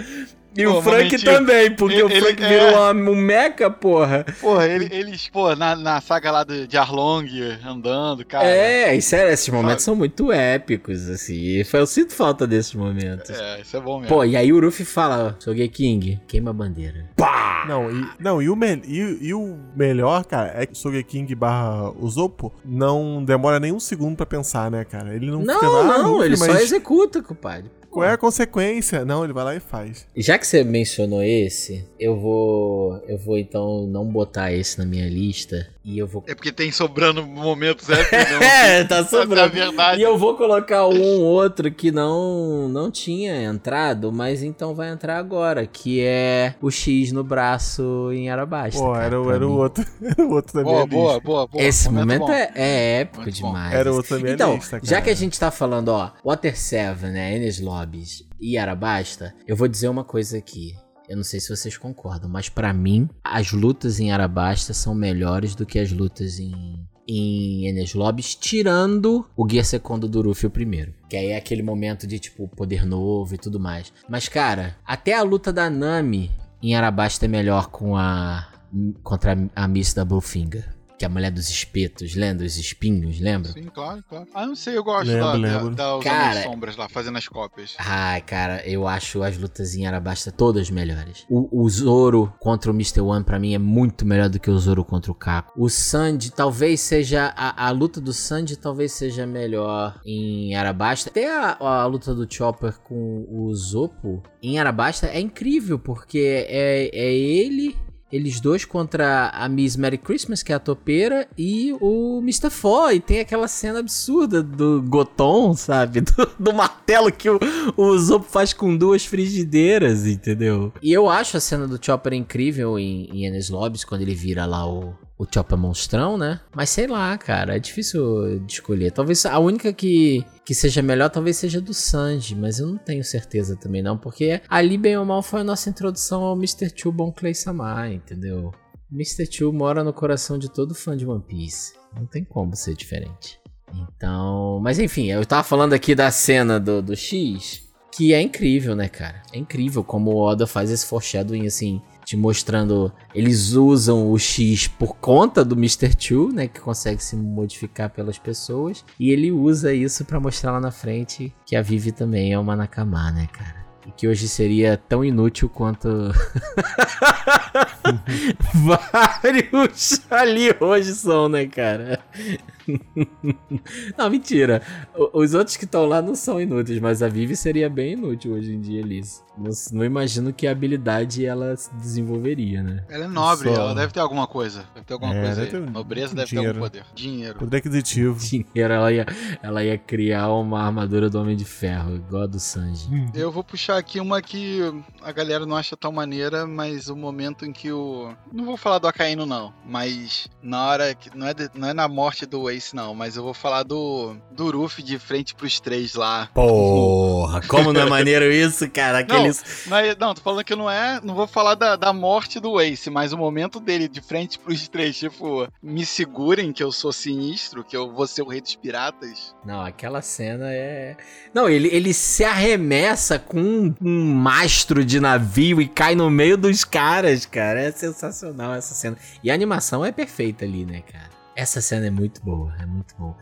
E Pô, o Frank momentinho. também, porque Ele- o Frank ele- virou é. uma- um meca, porra. Porra, ele- eles, pô, na, na saga lá do, de Arlong andando, cara. é, e sério, esses momentos Sabe? são muito épicos, assim. Eu sinto falta desses momentos. É, isso é bom mesmo. Pô, e aí o Ruffy fala, King, queima a bandeira. Pá! Não, e, não, e, o me, e, e o melhor, cara, é que o Sogeking barra Usopp não demora nem um segundo pra pensar, né, cara? Ele não, Não, fica lá, não, Luffy, ele só mas executa, compadre. Qual é a consequência? Não, ele vai lá e faz. Já que você mencionou esse, eu vou. Eu vou então não botar esse na minha lista. E eu vou. É porque tem sobrando momentos épicos, não. É, tá É sobrando. verdade. E eu vou colocar um outro que não não tinha entrado, mas então vai entrar agora, que é o X no braço em Arabasta. Pô, cara, era, era o outro. Era o outro da minha Boa, boa, lista. boa, boa. Esse momento bom. é, é épico Muito bom. demais. Era o outro da minha então, lista, já que a gente tá falando, ó, Water 7, né, Enes Lobbies e Arabasta, eu vou dizer uma coisa aqui. Eu não sei se vocês concordam, mas pra mim, as lutas em Arabasta são melhores do que as lutas em, em Enes tirando o Gear Secondo do Ruffy primeiro. Que aí é aquele momento de, tipo, poder novo e tudo mais. Mas, cara, até a luta da Nami em Arabasta é melhor com a... contra a Miss da Bowfinger. Que é a mulher dos espetos, lembra? Os espinhos, lembra? Sim, claro, claro. Ah, não sei, eu gosto Lembro, da, lembro. da, da Cara- as sombras lá, fazendo as cópias. Ai, cara, eu acho as lutas em Arabasta todas melhores. O, o Zoro contra o Mr. One, pra mim, é muito melhor do que o Zoro contra o Caco. O Sandy talvez seja. A, a luta do Sandy talvez seja melhor em Arabasta. Até a, a luta do Chopper com o Zopo em Arabasta é incrível, porque é, é ele. Eles dois contra a Miss Merry Christmas, que é a topeira, e o Mr. Foy. E tem aquela cena absurda do Goton, sabe? Do, do martelo que o, o Zop faz com duas frigideiras, entendeu? E eu acho a cena do Chopper incrível em, em Ennis Lobbies, quando ele vira lá o, o Chopper monstrão, né? Mas sei lá, cara, é difícil de escolher. Talvez a única que, que seja melhor, talvez seja do Sanji, mas eu não tenho certeza também não, porque ali bem ou mal foi a nossa introdução ao Mr. Two Bon Clay Samar, entendeu? Mr. Two mora no coração de todo fã de One Piece. Não tem como ser diferente. Então, mas enfim, eu tava falando aqui da cena do, do X, que é incrível, né, cara? É incrível como o Oda faz esse foreshadowing assim te mostrando. Eles usam o X por conta do Mr. Two, né? Que consegue se modificar pelas pessoas. E ele usa isso para mostrar lá na frente que a Vivi também é uma Nakama, né, cara? E que hoje seria tão inútil quanto. Vários ali hoje são, né, cara? não, mentira. Os outros que estão lá não são inúteis, mas a Vivi seria bem inútil hoje em dia, Liz. Não, não imagino que habilidade ela desenvolveria, né? Ela é nobre, Só- ela deve ter alguma coisa. Deve ter alguma É, coisa deve ter Nobreza deve dinheiro. ter algum poder. Dinheiro. Poder aquisitivo. Dinheiro, ela ia, ela ia criar uma armadura do Homem de Ferro, igual a do Sanji. Eu vou puxar aqui uma que a galera não acha tão maneira, mas o momento em que o. Não vou falar do Acaíno, não. Mas na hora. que Não é, de- não é na morte do Ace, não. Mas eu vou falar do. Do de frente pros três lá. Porra, como não é maneiro isso, cara? Aqueles. Não, é- não, tô falando que não é. Não vou falar da, da morte do Ace, mas o momento dele de frente pros três, tipo, me segurem que eu sou sinistro, que eu vou ser o rei dos piratas. Não, aquela cena é. Não, ele, ele se arremessa com um, um mastro de navio e cai no meio dos caras, cara. É sensacional essa cena. E a animação é perfeita ali, né, cara? Essa cena é muito boa, é muito boa.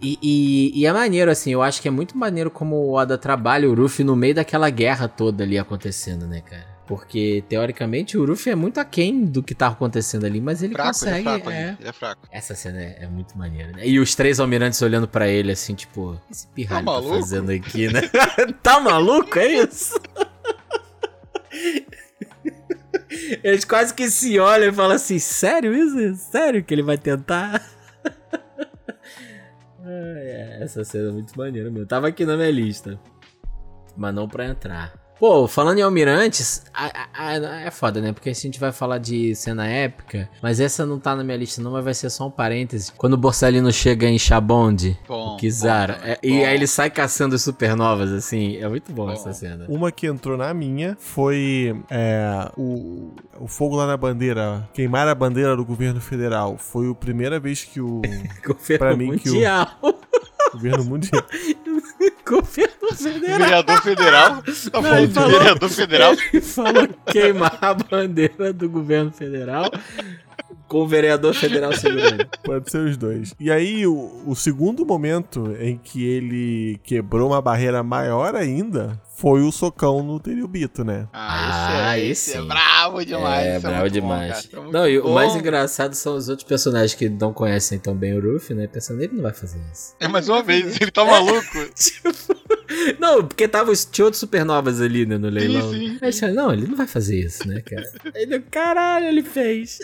E, e, e é maneiro, assim, eu acho que é muito maneiro como o Oda trabalha o Ruffy no meio daquela guerra toda ali acontecendo, né, cara? Porque, teoricamente, o Ruffy é muito aquém do que tá acontecendo ali, mas ele fraco, consegue. ele é fraco, é. ele é fraco. Essa cena é, é muito maneira, né? E os três almirantes olhando pra ele assim, tipo, esse pirralho tá, maluco? fazendo aqui, né? tá maluco, é isso? Eles quase que se olham e falam assim, sério isso? Sério que ele vai tentar? É, essa cena é muito maneira, meu. Tava aqui na minha lista. Mas não pra entrar. Pô, falando em almirantes, a- a- a- é foda, né? Porque a gente vai falar de cena épica, mas essa não tá na minha lista não, mas vai ser só um parêntese. Quando o Borsalino chega em Chabonde, Bom. Kizara, bom, é- bom. e aí ele sai caçando as supernovas, assim, é muito bom, Bom. essa cena. Uma que entrou na minha foi é, o, o fogo lá na bandeira, queimar a bandeira do governo federal. Foi a primeira vez que o Governo pra mim que o- mundial. governo mundial. Governo federal. Vereador federal? Tá Não, falando ele falou- vereador federal? Ele falou queimar a bandeira do governo federal com o vereador federal segurando. Pode ser os dois. E aí, o, o segundo momento em que ele quebrou uma barreira maior ainda foi o socão no Teriobito, né? Ah, Ah, esse, é, esse esse é sim. bravo demais. É, bravo bom, demais. cara, esse é não, e o bom. mais engraçado são os outros personagens que não conhecem tão bem o Ruffy, né? Pensando, ele não vai fazer isso. É mais uma vez, ele tá maluco. Não, porque tava, tinha outros supernovas ali, né, no leilão. sim, Aí eles falaram, não, ele não vai fazer isso, né, cara? ele, caralho, ele fez.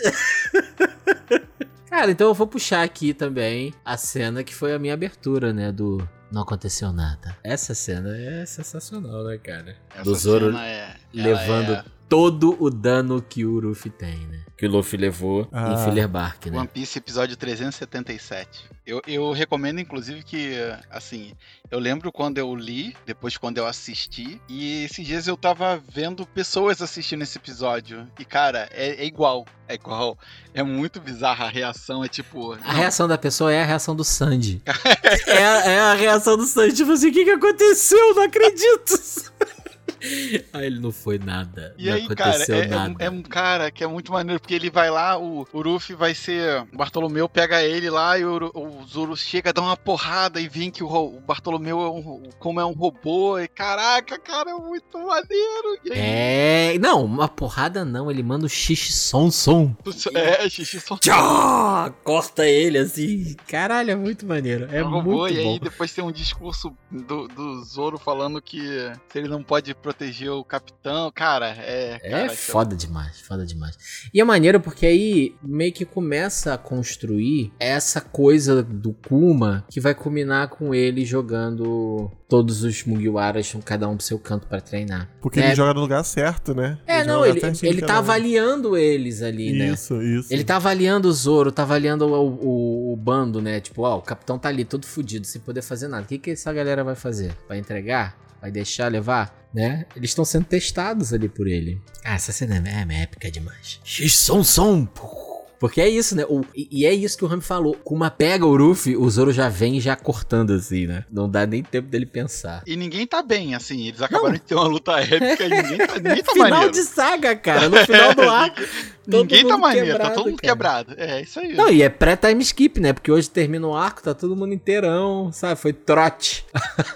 cara, então eu vou puxar aqui também a cena que foi a minha abertura, né, do Não Aconteceu Nada. Essa cena é sensacional, né, cara? Essa do Zoro é- levando é- todo o dano que o Ruffy tem, né? Que o Luffy levou Ah. em Filler Bark, né? One Piece episódio 377. Eu, eu recomendo, inclusive, que, assim, eu lembro quando eu li, depois quando eu assisti, e esses dias eu tava vendo pessoas assistindo esse episódio. E, cara, é, é igual. É igual. É muito bizarra a reação. É tipo. A reação da pessoa é a reação do Sandy. é, a, é a reação do Sandy, tipo assim, o que, que aconteceu? Não acredito. Aí ele não foi nada. E aí, cara, aconteceu é, é nada. um, é um cara que é muito maneiro, porque ele vai lá, o, o Ruffy vai ser. O Bartolomeu pega ele lá e o, o Zoro chega, dá uma porrada e vem que o, o Bartolomeu é um, como é um robô. E caraca, cara, é muito maneiro. E aí, É. Não, uma porrada não. Ele manda o xixi som som. é, xixi só Tchá! Corta ele assim. Caralho, é muito maneiro. É um robô, muito e bom. aí depois tem um discurso do, do Zoro falando que se ele não pode proteger proteger o capitão. Cara, é. É cara, foda demais, foda demais. E é maneiro porque aí meio que começa a construir essa coisa do Kuma que vai culminar com ele jogando todos os Mugiwaras, cada um pro seu canto pra treinar. Porque É. ele joga no lugar certo, né? É, joga não, ele, ele tá avaliando eles ali, né? Isso, isso. Ele tá avaliando o Zoro, tá avaliando o, o- o bando, né? Tipo, ó, o capitão tá ali todo fudido, sem poder fazer nada. O que, que essa galera vai fazer? Vai entregar? Vai deixar levar? Né? Eles estão sendo testados ali por ele. Ah, essa cena é, é épica demais. X-som, som! Porque é isso, né? O- e, é isso que o Rami falou. Kuma pega o Ruffy, o Zoro já vem já cortando assim, né? Não dá nem tempo dele pensar. E ninguém tá bem, assim. Eles acabaram de ter uma luta épica e ninguém tá, ninguém tá final maneiro. de saga, cara. No final do arco. ninguém tá maneiro, tá quebrado, todo mundo cara. quebrado. É, isso aí. Não, e é pré-time skip, né? Porque hoje termina o arco, tá todo mundo inteirão, sabe? Foi trote.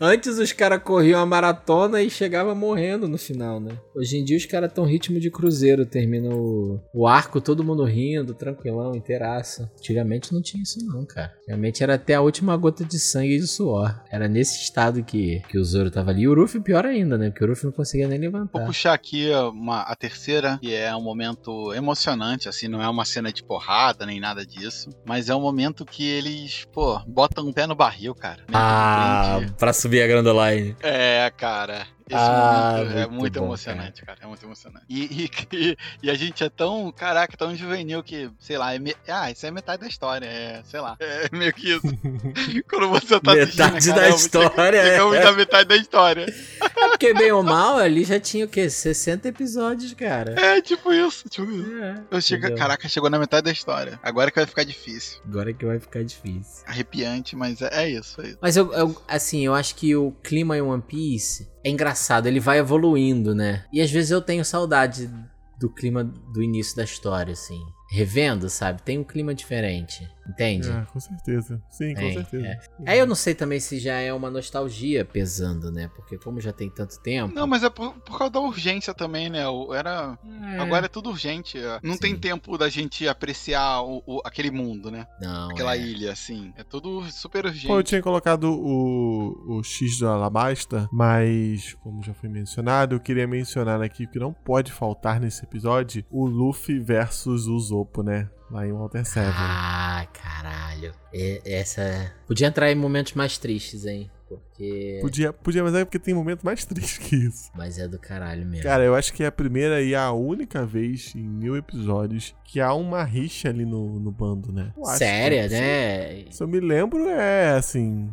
Antes os caras corriam a maratona e chegava morrendo no final, né? Hoje em dia os caras tão ritmo de cruzeiro, termina o, o arco, todo mundo rindo, tranquilão, inteiraço. Antigamente não tinha isso não, cara. Antigamente era até a última gota de sangue e de suor. Era nesse estado que, que o Zoro tava ali. E o Ruffy pior ainda, né? Porque o Ruffy não conseguia nem Vou levantar. puxar aqui uma, a terceira, que é um momento emocionante, assim, não é uma cena de porrada nem nada disso, mas é um momento que eles, pô, botam um pé no barril, cara. né? Ah, pra subir a Grandoline. É, cara. Esse Ah, momento é muito muito bom, emocionante, cara. É muito emocionante. E, e, e a gente é tão, caraca, tão juvenil que, sei lá, é me- ah, isso é metade da história. É, sei lá. É meio que isso. Quando você tá Metade assistindo, da caramba, história, é. ouve da metade da história. É porque bem ou mal, ali já tinha o quê? 60 episódios, cara. É, tipo isso. Tipo isso. É, Eu chego, caraca, chegou na metade da história. Agora que vai ficar difícil. Agora que vai ficar difícil. Arrepiante, mas é, é isso, é isso. Mas eu, eu- assim, eu acho que o clima em One Piece é engraçado, ele vai evoluindo, né? E às vezes eu tenho saudade do clima do início da história, assim. Revendo, sabe? Tem um clima diferente, entende? É, com certeza. Sim, com Tem, certeza. é. Aí eu não sei também se já é uma nostalgia pesando, né? Porque como já tem tanto tempo. Não, mas é por, por causa da urgência também, né? Era. É. Agora é tudo urgente. é. Não Sim. tem tempo da gente apreciar o, o- aquele mundo, né? Não, Aquela é. ilha, assim. É tudo super urgente. Pô, eu tinha colocado o, o X do Alabasta, mas, como já foi mencionado, eu queria mencionar aqui que não pode faltar nesse episódio o Luffy versus o Zopo, né? Lá em Walter Seven. Ah, caralho. E- essa. Podia entrar em momentos mais tristes, hein? Porque. Podia, podia, mas é porque tem momento mais triste que isso. Mas é do caralho mesmo. Cara, eu acho que é a primeira e a única vez em mil episódios que há uma rixa ali no, no bando, né? Séria, que- né? Se eu me lembro, é assim.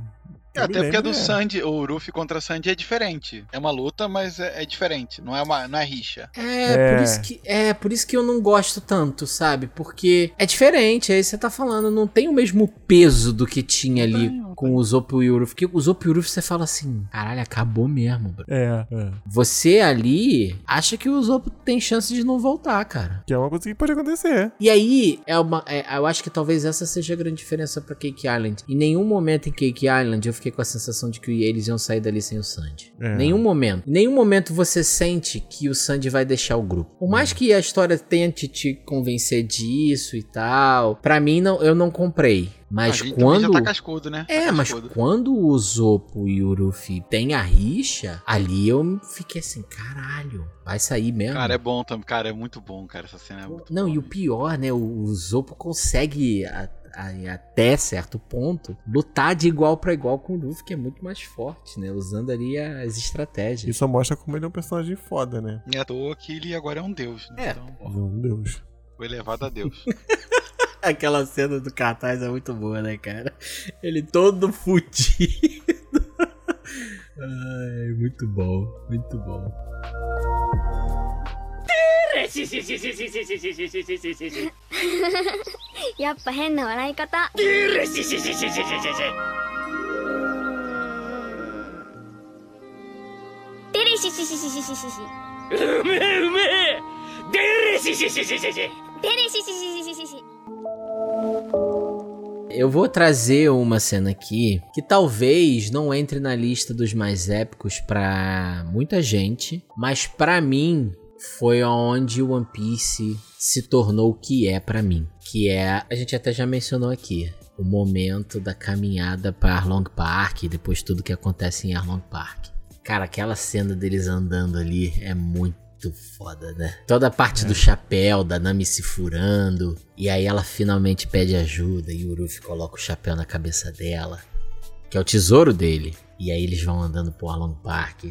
É, até porque a do é. Sandy, o Ruffy contra a Sandy é diferente. É uma luta, mas é, é diferente. Não é, uma, não é rixa. É, É. Por isso que, é, por isso que eu não gosto tanto, sabe? Porque é diferente, aí você tá falando, não tem o mesmo peso do que tinha ali não com o Zopo e o Uruf. Porque o Zopo e o Uruf você fala assim, caralho, acabou mesmo, bro. É, é. Você ali acha que o Zopo tem chance de não voltar, cara. Que é uma coisa que pode acontecer. E aí, é uma, é, eu acho que talvez essa seja a grande diferença pra Cake Island. Em nenhum momento em Cake Island eu fiquei com a sensação de que eles iam sair dali sem o Sandy. É. Nenhum momento. Em nenhum momento você sente que o Sandy vai deixar o grupo. Por mais que a história tente te convencer disso e tal, pra mim não, eu não comprei. Mas a gente também quando. já tá cascudo, né? É, tá mas quando o Zopo e o Ruffy tem a rixa, ali eu fiquei assim, caralho, vai sair mesmo. Cara, é bom também. Cara, é muito bom, cara. Essa cena é muito Não, boa. e o pior, né? O, o Zopo consegue a- até certo ponto lutar de igual pra igual com o Luffy, que é muito mais forte, né? Usando ali as estratégias. Isso só mostra como ele é um personagem foda, né? E à toa que ele agora é um deus. Né? É. Então, ó, Meu Deus. foi elevado a Deus. Aquela cena do cartaz é muito boa, né, cara? Ele todo fudido. Ai, muito bom, muito bom. やっぱ変な笑い方テレシシシシシシシシうめえうめえデレシシシシシシテレシシシシシシ Eu vou trazer uma cena aqui que talvez não entre na lista dos mais épicos pra muita gente, mas pra mim foi onde o One Piece se tornou o que é pra mim, que é, a gente até já mencionou aqui, o momento da caminhada para Arlong Park e depois tudo que acontece em Arlong Park. Cara, aquela cena deles andando ali é muito foda, né? Toda a parte do chapéu, da Nami se furando. E aí ela finalmente pede ajuda e o Ruffy coloca o chapéu na cabeça dela. Que é o tesouro dele. E aí eles vão andando pro Arlong Park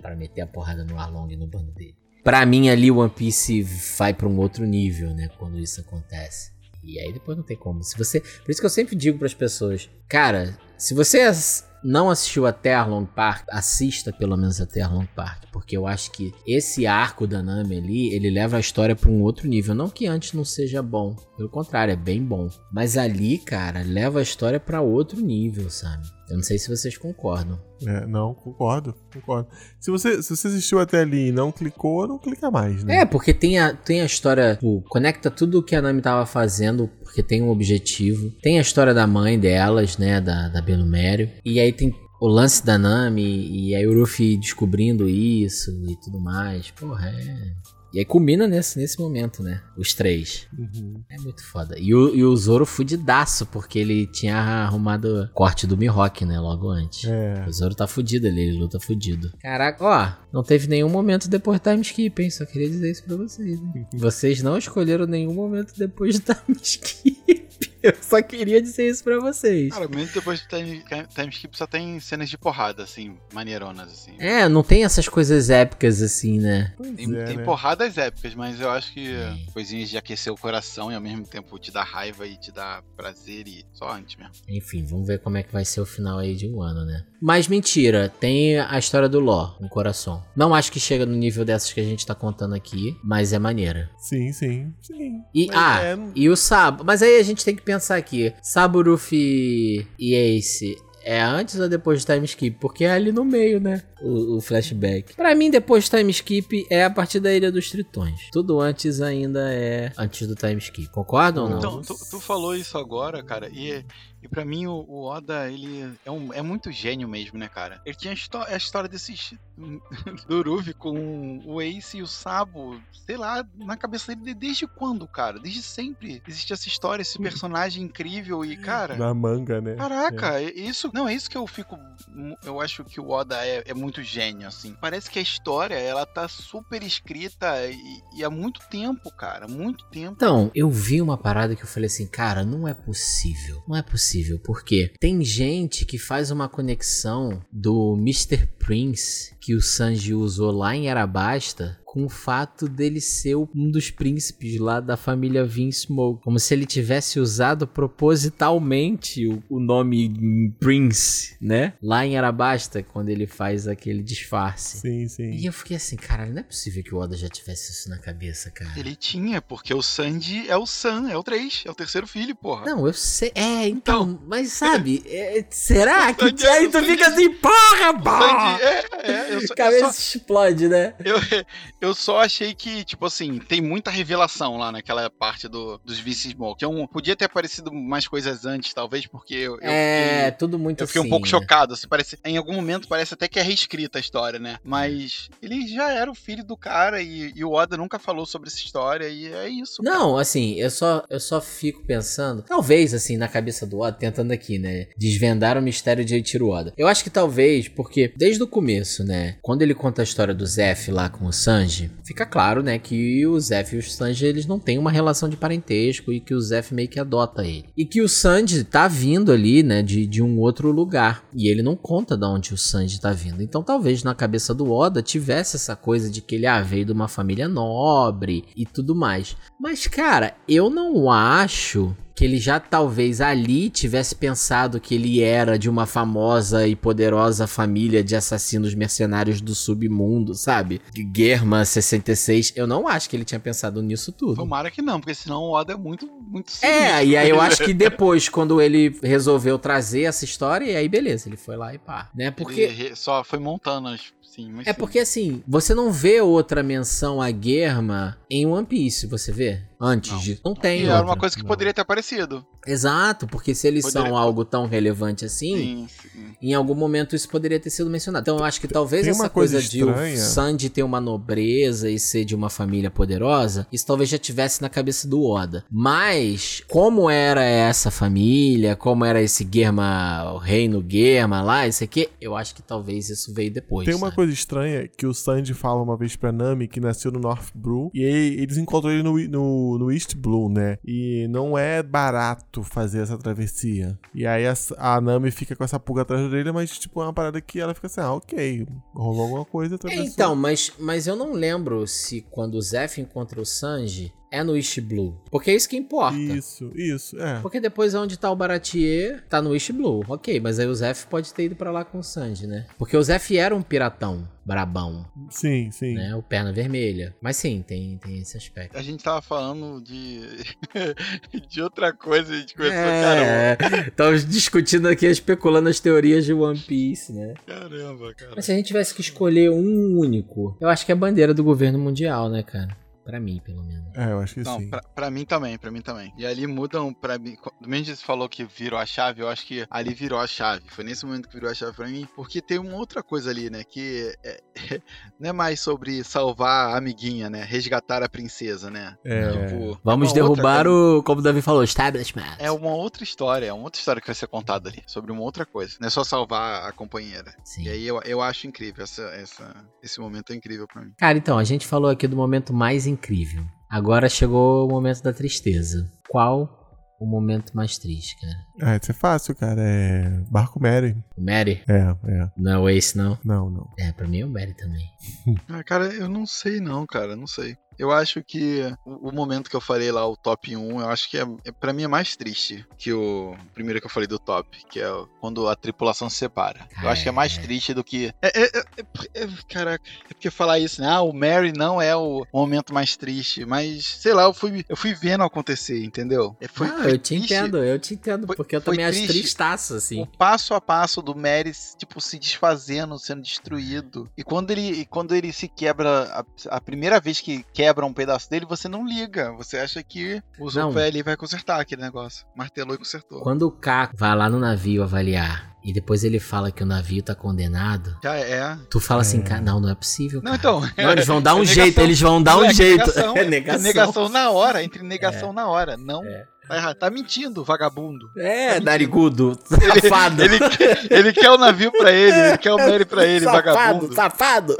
para meter a porrada no Arlong e no bando dele. Pra mim ali One Piece vai pra um outro nível, né? Quando isso acontece. E aí depois não tem como. Se você, por isso que eu sempre digo pras pessoas, cara, se você as- não assistiu até Arlong Park, assista pelo menos até Arlong Park, porque eu acho que esse arco da Nami ali, ele leva a história pra um outro nível, não que antes não seja bom, pelo contrário, é bem bom, mas ali, cara, leva a história pra outro nível, sabe? Eu não sei se vocês concordam. É, não, concordo, concordo. Se você, se você assistiu até ali e não clicou, não clica mais, né? É, porque tem a, tem a história, tipo, conecta tudo o que a Nami tava fazendo, porque tem um objetivo. Tem a história da mãe delas, né, da, da Belumério. E aí tem o lance da Nami, e aí o Ruffy descobrindo isso e tudo mais. Porra, é... E aí culmina nesse, nesse momento, né? Os três. Uhum. É muito foda. E o, e o Zoro fudidaço, porque ele tinha arrumado corte do Mihawk, né? Logo antes. É. O Zoro tá fudido ali, ele luta fudido. Caraca, ó, não teve nenhum momento depois do time skip, hein? Só queria dizer isso pra vocês, hein? Vocês não escolheram nenhum momento depois do time skip. Eu só queria dizer isso pra vocês. Cara, mesmo depois do time, time skip só tem cenas de porrada, assim, maneironas, assim. É, não tem essas coisas épicas assim, né? Tem, é, tem né? porradas épicas, mas eu acho que coisinhas de aquecer o coração e ao mesmo tempo te dar raiva e te dar prazer e só antes mesmo. Enfim, vamos ver como é que vai ser o final aí de um ano, né? Mas mentira, tem a história do Ló no coração. Não acho que chega no nível dessas que a gente tá contando aqui, mas é maneira. Sim, sim, sim. E, Mas ah, é- e o Sabo. Mas aí a gente tem que pensar aqui: Sabo, Ruffy e Ace é antes ou depois do time skip? Porque é ali no meio, né? O, o flashback. Pra mim, depois do time skip é a partir da Ilha dos Tritões. Tudo antes ainda é antes do time skip. Concordam ou não? Então, tu, tu falou isso agora, cara, e, e pra mim o, o Oda, ele é, um, é muito gênio mesmo, né, cara? Ele tinha a, a história desses. do Ruffy com o Ace e o Sabo, sei lá, na cabeça dele de- desde quando, cara? Desde sempre existe essa história, esse personagem incrível e, cara. Na manga, né? Caraca, é isso. Não, é isso que eu fico. Eu acho que o Oda é, é muito gênio, assim. Parece que a história, ela tá super escrita e, e há muito tempo, cara. Muito tempo. Então, eu vi uma parada que eu falei assim, cara, não é possível. Não é possível, porque tem gente que faz uma conexão do Mr. Prince que o Sanji usou lá em Arabasta com o fato dele ser um dos príncipes lá da família Vinsmoke. Como se ele tivesse usado propositalmente o, o nome Prince, né? Lá em Arabasta, quando ele faz aquele disfarce. Sim, E sim. eu fiquei assim, caralho, não é possível que o Oda já tivesse isso na cabeça, cara. Ele tinha, porque o Sanji é o San, é o 3, é o terceiro filho, porra. Não, eu sei. É, então, mas sabe, é, será que. Sandy- Aí tu Sandy- fica assim, porra, porra! É, é, eu só, A eu, cabeça só, explode, né? eu, eu só achei que, tipo assim, tem muita revelação lá naquela parte do, dos vice-smoke. Que é um, podia ter aparecido mais coisas antes, talvez, porque eu, eu é, fiquei- tudo muito Eu fiquei assim. um pouco né? chocado, assim, parece, em algum momento parece até que é reescrita a história, né? Mas ele já era o filho do cara e, e o Oda nunca falou sobre essa história e é isso. cara. Não, assim, eu só, eu só fico pensando, talvez, assim, na cabeça do Oda, tentando aqui, né, desvendar o mistério de Eiichiro Oda. Eu acho que talvez, porque desde o começo, né, quando ele conta a história do Zef lá com o Sanji, fica claro, né, que o Zef e o Sanji, eles não têm uma relação de parentesco e que o Zef meio que adota ele. E que o Sanji tá vindo ali, né, de, de um outro lugar. E ele não conta de onde o Sanji tá vindo. Então talvez na cabeça do Oda tivesse essa coisa de que ele ah, veio de uma família nobre e tudo mais. Mas, cara, eu não acho que ele já talvez ali tivesse pensado que ele era de uma famosa e poderosa família de assassinos mercenários do submundo, sabe? Guerma 66. Eu não acho que ele tinha pensado nisso tudo. Tomara que não, porque senão o Oda é muito, muito É, sinistro. e aí eu acho que depois, quando ele resolveu trazer essa história, e aí beleza, ele foi lá e pá. Né? Porque. Ele só foi montando as. Sim, mas É sim. porque assim, você não vê outra menção a Guerma em One Piece, você vê? Antes Não. de. Não tem. E era outra. uma coisa que não. poderia ter aparecido. Exato, porque se eles Poderia- são algo tão relevante assim, Sim, sim. em algum momento isso poderia ter sido mencionado. Então eu acho que talvez Tem essa uma coisa coisa, de o. Sanji ter uma nobreza e ser de uma família poderosa, isso talvez já tivesse na cabeça do Oda. Mas como era essa família, como era esse Germa, o reino Germa lá, isso aqui, eu acho que talvez isso veio depois. Tem uma sabe? coisa estranha que o Sanji fala uma vez pra Nami, que nasceu no North Blue, e eles encontram ele no, no, no East Blue, né? E não é barato fazer essa travessia. E aí a, a Nami fica com essa pulga atrás orelha, mas tipo, é uma parada que ela fica assim, ah, ok, rolou alguma coisa, atravessou. então, mas, mas eu não lembro se quando o Zef encontra o Sanji é no East Blue. Porque é isso que importa. Isso, isso, é. Porque depois onde tá o Baratier, tá no East Blue. Ok, mas aí o Zef pode ter ido pra lá com o Sanji, né? Porque o Zef era um piratão, brabão, Sim, sim. né? O perna vermelha. Mas sim, tem, tem esse aspecto. A gente tava falando de. de outra coisa, a gente começou. É, estamos discutindo aqui, especulando as teorias de One Piece, né? Caramba, cara. Mas se a gente tivesse que escolher um único, eu acho que é a bandeira do governo mundial, né, cara? Pra mim, pelo menos. É, eu acho que Não, sim. pra, pra mim também, pra mim também. E ali mudam pra mim. Do mesmo jeito que você falou que virou a chave, eu acho que ali virou a chave. Foi nesse momento que virou a chave pra mim. Porque tem uma outra coisa ali, né? Que é- não é mais sobre salvar a amiguinha, né? Resgatar a princesa, né? É. Tipo, Vamos uma outra derrubar o, como o Davi falou, establishment. É uma outra história, é uma outra história que vai ser contada ali, sobre uma outra coisa. Não é só salvar a companheira. Sim. E aí eu, eu acho incrível, essa, essa, esse momento é incrível pra mim. Cara, então, a gente falou aqui do momento mais incrível. Agora chegou o momento da tristeza. Qual o momento mais triste, cara? Ah, isso é fácil, cara. É. Barco Mary. O Mary? É, é. Não é Ace, não? Não, não. É, pra mim é o Mary também. Ah, cara, eu não sei não, cara, não sei. Eu acho que o, o momento que eu falei lá, o top 1, eu acho que é, é, pra mim é mais triste que o primeiro que eu falei do top, que é quando a tripulação se separa. Eu acho que é mais É. triste do que. É, é, é, é, é- caraca, é porque falar isso, né? Ah, o Mary não é o momento mais triste, mas sei lá, eu fui, eu fui vendo acontecer, entendeu? Foi, ah, foi eu te triste entendo, eu te entendo, Foi- porque eu foi também acho triste. tristaço, assim. o passo a passo do Mary, tipo, se desfazendo, sendo destruído. E quando ele, e quando ele se quebra, a, a primeira vez que quebra um pedaço dele, você não liga. Você acha que o Não. Zuko ali vai consertar aquele negócio. Martelou e consertou. Quando o Caco vai lá no navio avaliar e depois ele fala que o navio tá condenado, Já é. tu fala assim, É. cara, não, não é possível. Não, cara. então. Não, eles vão dar um É jeito, negação. eles vão dar um Moleque, jeito. Negação, é é negação. negação na hora, entre negação na hora. Não. É. Tá errado. Tá mentindo, vagabundo. É, narigudo, safado. Ele, quer- ele quer o navio pra ele, ele quer o Mary pra ele, vagabundo. safado.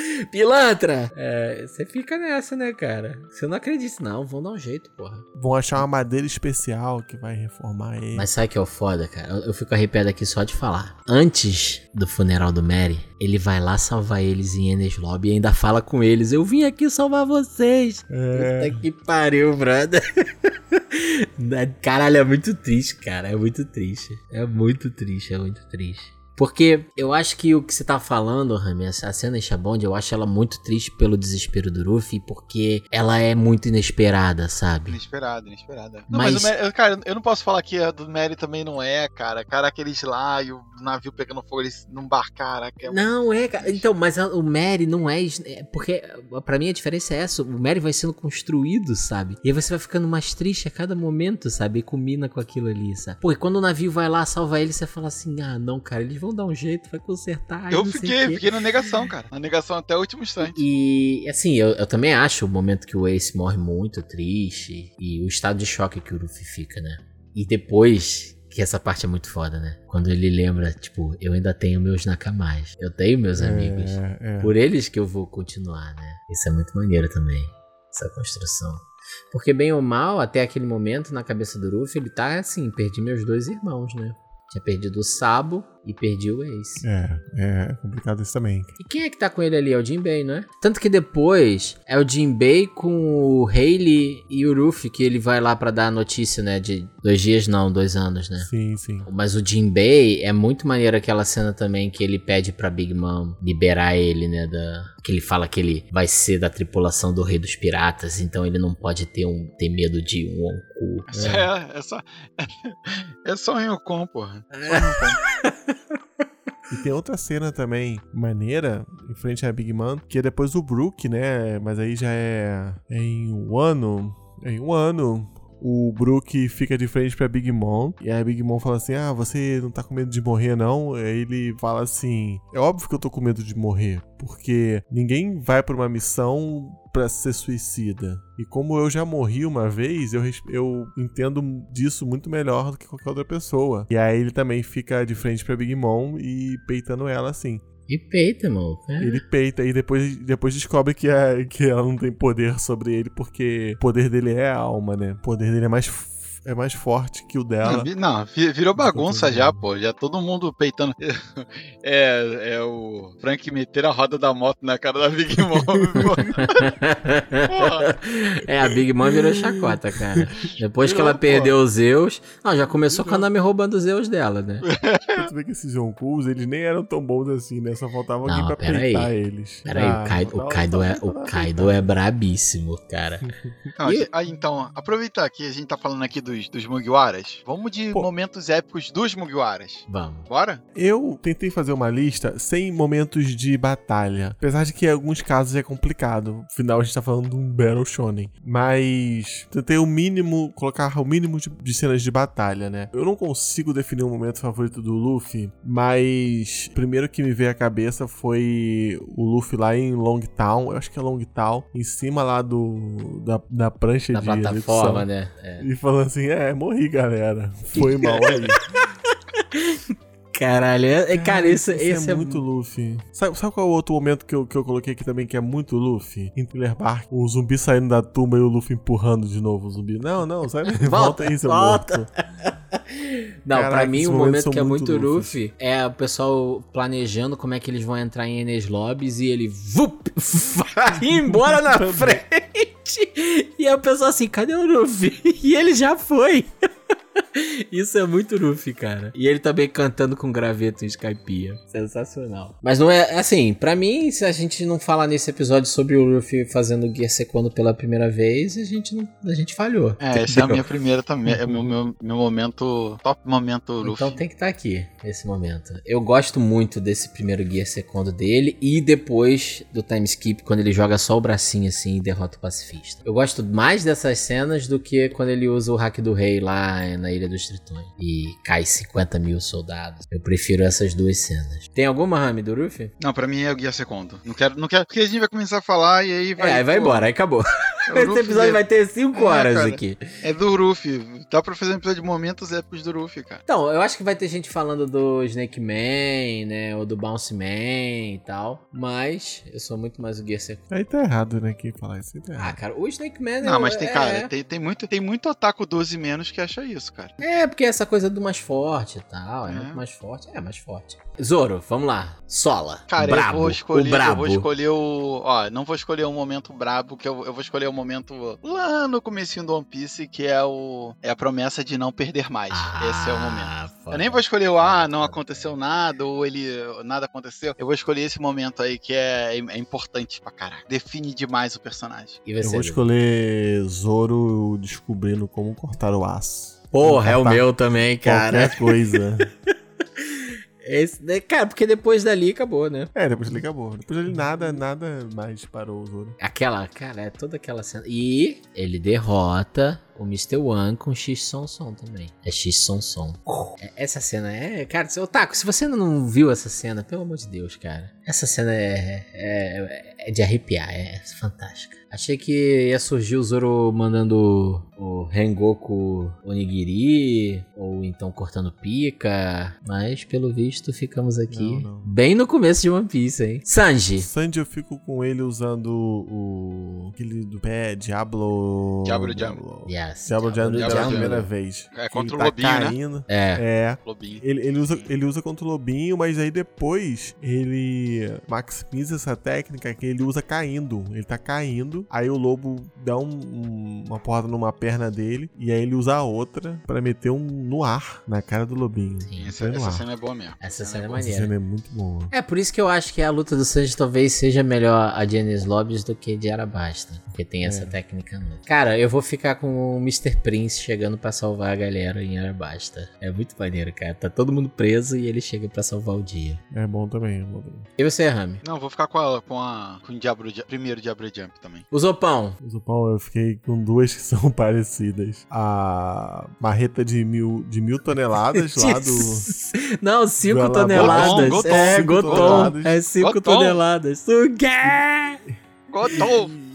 Pilantra. É, você fica nessa, né, cara? Você não acredita, não. Vão dar um jeito, porra. Vão achar uma madeira especial que vai reformar ele. Mas sabe o que é o foda, cara? Eu, eu fico arrepiado aqui só de falar. Antes do funeral do Mary, ele vai lá salvar eles em Enes Lobby e ainda fala com eles. Eu vim aqui salvar vocês. É. Puta que pariu, brother. Caralho, é muito triste, cara. É muito triste. É muito triste, é muito triste. Porque eu acho que o que você tá falando, Rami, a cena em Shabond, eu acho ela muito triste pelo desespero do Ruffy, porque ela é muito inesperada, sabe? Inesperado, inesperado. Não, Mas- mas, o Mary, cara, eu não posso falar que a do Mary também não é, cara. Cara, aqueles lá e o navio pegando fogo, eles não embarcaram. que é- Não, é, cara. Então, mas a- o Mary não é, é. Porque uh, pra mim a diferença é essa. O Mary vai sendo construído, sabe? E aí você vai ficando mais triste a cada momento, sabe? E combina com aquilo ali, sabe? Porque quando o navio vai lá salvar ele, você fala assim: ah, não, cara, eles vão dar um jeito, vai consertar. Eu fiquei, quê." fiquei na negação, cara. Na negação até o último instante. E assim, eu, eu também acho o momento que o Ace morre muito triste. E o estado de choque que o Luffy fica, né? E depois. Que essa parte é muito foda, né? Quando ele lembra, tipo, eu ainda tenho meus nakamas. Eu tenho meus amigos. É, é. Por eles que eu vou continuar, né? Isso é muito maneiro também, essa construção. Porque bem ou mal, até aquele momento, na cabeça do Luffy, ele tá assim, perdi meus dois irmãos, né? Tinha perdido o Sabo e perdi o Ace. É, é complicado isso também. E quem é que tá com ele ali? É o Jinbei, não é? Tanto que depois é o Jinbei com o Hayley e o Luffy que ele vai lá pra dar a notícia, né? De dois dias não, dois anos, né? Sim, sim. Mas o Jinbei é muito maneiro aquela cena também que ele pede pra Big Mom liberar ele, né? Da... Que ele fala que ele vai ser da tripulação do Rei dos Piratas, então ele não pode ter, um, ter medo de um Onku. Isso é, é só. É só um Yukon, porra. Só um Yukon. E tem outra cena também maneira, em frente à Big Man, que é depois o Brook, né? Mas aí já é, é em um ano. É em um ano. O Brook fica de frente pra Big Mom. E aí a Big Mom fala assim: Ah, você não tá com medo de morrer, não? Aí ele fala assim: É óbvio que eu tô com medo de morrer. Porque ninguém vai pra uma missão pra ser suicida. E como eu já morri uma vez, eu, eu entendo disso muito melhor do que qualquer outra pessoa. E aí ele também fica de frente pra Big Mom e peitando ela assim. E peita, mano. É. Ele peita e depois, depois descobre que, a, que ela não tem poder sobre ele porque o poder dele é a alma, né? O poder dele é mais, é mais forte que o Não, dela. vi- Não, vi- virou bagunça já, pô. Já todo mundo peitando. É, é o Frank meter a roda da moto na cara da Big Mom. É, a Big Mom virou chacota, cara. Depois que ela Virou, perdeu os Zeus. Não, já começou com a Nami roubando os Zeus dela, né? Tu vê que esses Yonkus, eles nem eram tão bons assim, né? Só faltava alguém Não, pra pera aí. peitar eles. Pera aí, Ah, o Kaido, o Kaido, é, o Kaido peitar. é brabíssimo, cara. Não, E- aí, então, aproveitar que a gente tá falando aqui dos, dos Mugiwaras. Vamos de Pô. momentos épicos dos Mugiwaras. Vamos. Bora? Eu tentei fazer uma lista sem momentos de batalha. Apesar de que em alguns casos é complicado. Afinal, a gente tá falando de um Battle Shonen. Mas tentei o mínimo, colocar o mínimo de, de cenas de batalha, né? Eu não consigo definir um momento favorito do Luffy, mas o primeiro que me veio à cabeça foi o Luffy lá em Long Town. Eu acho que é Long Town, em cima lá do da, da prancha Na de plataforma, né? É. E falando assim, é, morri, galera. Foi mal aí. Caralho, é, é- cara, esse, Esse esse é, muito Luffy. Sabe, sabe qual é o outro momento que eu, que eu coloquei aqui também que é muito Luffy? Em Thriller Bark, o zumbi saindo da tumba e o Luffy empurrando de novo o zumbi. Não, não, sai volta, Volta, aí, seu volta. morto. Não, pra Caraca, mim esses o momento que é muito muito Luffy. Luffy é o pessoal planejando como é que eles vão entrar em Enes Lobbies e ele vup, vai embora na frente. E a pessoa assim, cadê o Luffy? E ele já foi. Isso é muito Luffy, cara. E ele também cantando com graveto em Skypiea. Sensacional. Mas não é assim, pra mim, se a gente não falar nesse episódio sobre o Luffy fazendo Gear Secondo pela primeira vez, a gente não, a gente falhou. É, essa é a Entendeu? minha primeira também. É meu, meu, meu momento. Top momento Luffy. Então tem que estar aqui, esse momento. Eu gosto muito desse primeiro Gear Secondo dele e depois do time skip, quando ele joga só o bracinho assim e derrota o pacifista. Eu gosto mais dessas cenas do que quando ele usa o hack do rei lá na Ilha dos Tritões e cai 50 mil soldados. Eu prefiro essas duas cenas. Tem alguma, Rami, do Ruffy? Não, pra mim é o Guia Secondo. Não quero, não quero. Porque a gente vai começar a falar e aí vai. é, aí vai pô, embora, aí acabou. é Esse episódio de- vai ter 5 É, horas cara. aqui. É do Luffy. Dá pra fazer um episódio de momentos épicos do Luffy, cara. Então, eu acho que vai ter gente falando do Snake Man, né? Ou do Bounce Man e tal. Mas eu sou muito mais o Gear Secondo. Aí tá errado, né? Quem falar isso aí tá Ah, cara, o Snake Man Não, eu- mas tem, é, cara, tem, tem, muito, tem muito otaku 12 menos que acha isso, cara. É, porque essa coisa do mais forte e tal, é, É. muito mais forte. É, mais forte. Zoro, vamos lá. Sola. Cara, brabo, eu vou escolher. o brabo. Eu vou escolher o. Ó, não vou escolher um momento brabo, que eu, eu vou escolher o momento lá no comecinho do One Piece, que é o. É a promessa de não perder mais. Esse é o momento. Ah, Eu nem vou escolher o ah, não aconteceu nada, ou ele. nada aconteceu. Eu vou escolher esse momento aí que é, é importante pra caralho. Define demais o personagem. E Eu vou escolher Zoro descobrindo como cortar o aço. Porra, é o meu também, cara. Qualquer coisa. Esse, né, cara, porque depois dali acabou, né? é, depois ele acabou. Depois ele nada, nada mais parou o Zoro. Aquela, cara, é toda aquela cena. E ele derrota o Mr. One com X Som Som também. É X Som Som. É, Essa cena é. Cara, se- Otaku, se você não viu essa cena, pelo amor de Deus, cara. Essa cena é, é, é de arrepiar, é fantástica. Achei que ia surgir o Zoro mandando o Rengoku Onigiri, ou então cortando pica, mas pelo visto ficamos aqui Não, não. bem no começo de One Piece, hein? Sanji. Sanji eu fico com ele usando o. aquele do pé, Diablo. Diablo Jumbo. Yes. Diablo Diablo pela Jumbo. primeira vez. É, contra ele o Lobinho, né? caindo. É. É. Lobinho. Ele, ele, usa, ele usa contra o lobinho, mas aí depois ele maximiza essa técnica que ele usa caindo. Ele tá caindo, aí o lobo dá um- um- uma porrada numa perna dele, e aí ele usa a outra pra meter um no ar na cara do lobinho. Sim, Essa, essa cena é boa mesmo. Essa cena é boa. Essa maneira. cena é muito boa. É por isso que eu acho que a luta do Sanji talvez seja melhor a de Enies Lobbies do que de Arabasta. Porque tem essa É. técnica nova. Cara, eu vou ficar com o Mr. Prince chegando pra salvar a galera em Arabasta. É muito maneiro, cara. Tá todo mundo preso e ele chega pra salvar o dia. É bom também, é bom também. E você, Rami? Não, vou ficar com a, com a com o Diablo, primeiro Diablo Jump também. O Zopão. O Zupão, eu fiquei com duas que são parecidas. A marreta de mil, de mil toneladas lá do. Não, 5 do toneladas. Goton, é, cinco Goton. toneladas. É 5 Goton. toneladas. Sugar!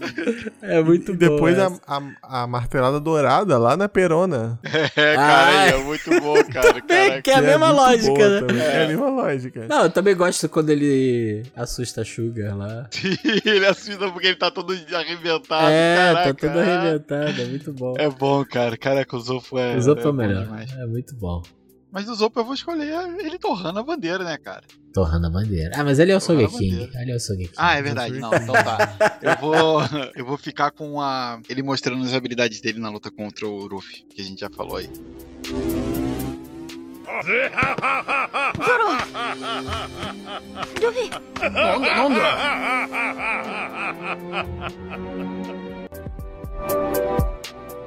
É muito E depois bom a, essa. a, a martelada dourada lá na Perona. É, cara, é muito bom, cara. Caraca. Que é a mesma muito lógica, né? também. É a mesma lógica. Não, eu também gosto quando ele assusta a Sugar lá. ele assusta porque ele tá todo arrebentado. é, caraca. tá tudo arrebentado, é muito bom. É bom, cara. Caraca, o Zopo é. o Zopo é, é melhor. É muito bom. Mas o Zopo eu vou escolher ele torrando a bandeira, né, cara? Torrando a bandeira. Ah, mas ele é o Sogeking. Ele é o Sogeking. Ah, é verdade. Não, então tá. Eu vou, eu vou ficar com a. Ele mostrando as habilidades dele na luta contra o Ruffy, que a gente já falou aí.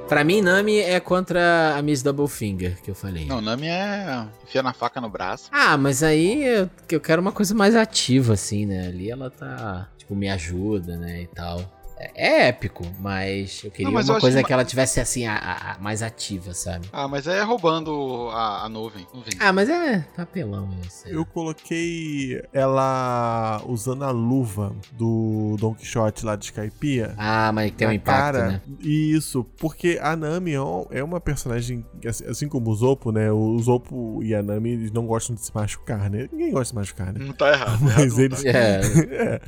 Pra mim, Nami é contra a Miss Double Finger, que eu falei. Não, Nami é. enfia na faca no braço. Ah, mas aí eu, eu quero uma coisa mais ativa, assim, né? Ali ela tá, tipo, me ajuda, né, e tal. É, é épico, mas eu queria Não, mas eu uma acho coisa que que ela tivesse, assim, a, a- a- mais ativa, sabe? Ah, mas é roubando a, a nuvem. nuvem. Ah, mas é papelão isso aí. Eu coloquei ela usando a luva do Don Quixote lá de Skypiea. Ah, mas tem um impacto, cara. né? Isso, porque a Nami é é uma personagem, assim, assim como o Zopo, né? O Zopo e a Nami eles não gostam de se machucar, né? Ninguém gosta de se machucar, né? Não tá errado. Mas errado eles, É, É,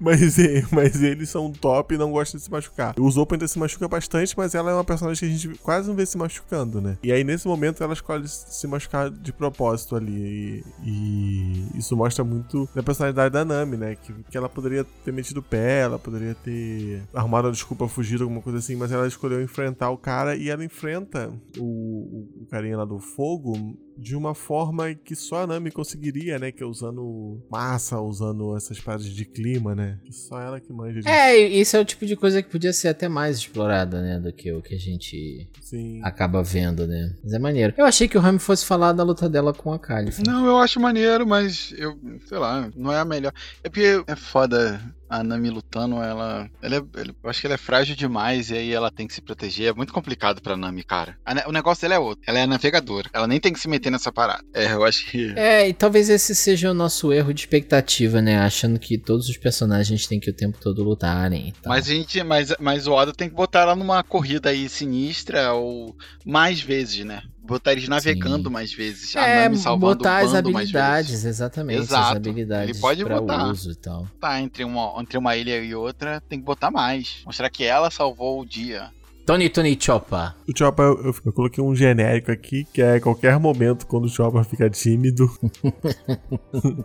mas, mas eles são top e não gostam de se machucar. O Zopo ainda se machuca bastante, mas ela é uma personagem que a gente quase não vê se machucando, né? E aí, nesse momento, ela escolhe se machucar de propósito ali. E, e isso mostra muito da personalidade da Nami, né? Que, que ela poderia ter metido o pé, ela poderia ter arrumado a desculpa, fugido, alguma coisa assim, mas ela escolheu enfrentar o cara e ela enfrenta o, o carinha lá do fogo de uma forma que só a Nami conseguiria, né? Que é usando massa, usando essas paradas de clima, né? Que só ela que manja disso. é, isso é o tipo de coisa que podia ser até mais explorada, né? Do que o que a gente Sim. acaba vendo, né? Mas é maneiro. Eu achei que o Rami fosse falar da luta dela com a Califa. Não, eu acho maneiro, mas eu, sei lá, não é a melhor. É porque é foda a Nami lutando, ela, ela, é, ela- eu acho que ela é frágil demais e aí ela tem que se proteger. É muito complicado pra Nami, cara. A o negócio dela é outro. Ela é navegadora. Ela nem tem que se meter nessa parada. É, eu acho que. É, e talvez esse seja o nosso erro de expectativa, né? Achando que todos os personagens têm que o tempo todo lutarem e tal. Mas a gente, mas, mas o Oda tem que botar ela numa corrida aí sinistra ou mais vezes, né? Botar eles navegando Sim. mais vezes. É, salvando botar as bando mais vezes. habilidades, exatamente. As Exato. habilidades Ele pode pra botar. uso e tal. Tá, entre uma, entre uma ilha e outra, tem que botar mais. Mostrar que ela salvou o dia. Tony Tony Choppa. O Chopper, eu, eu- eu coloquei um genérico aqui, que é qualquer momento quando o Chopper fica tímido.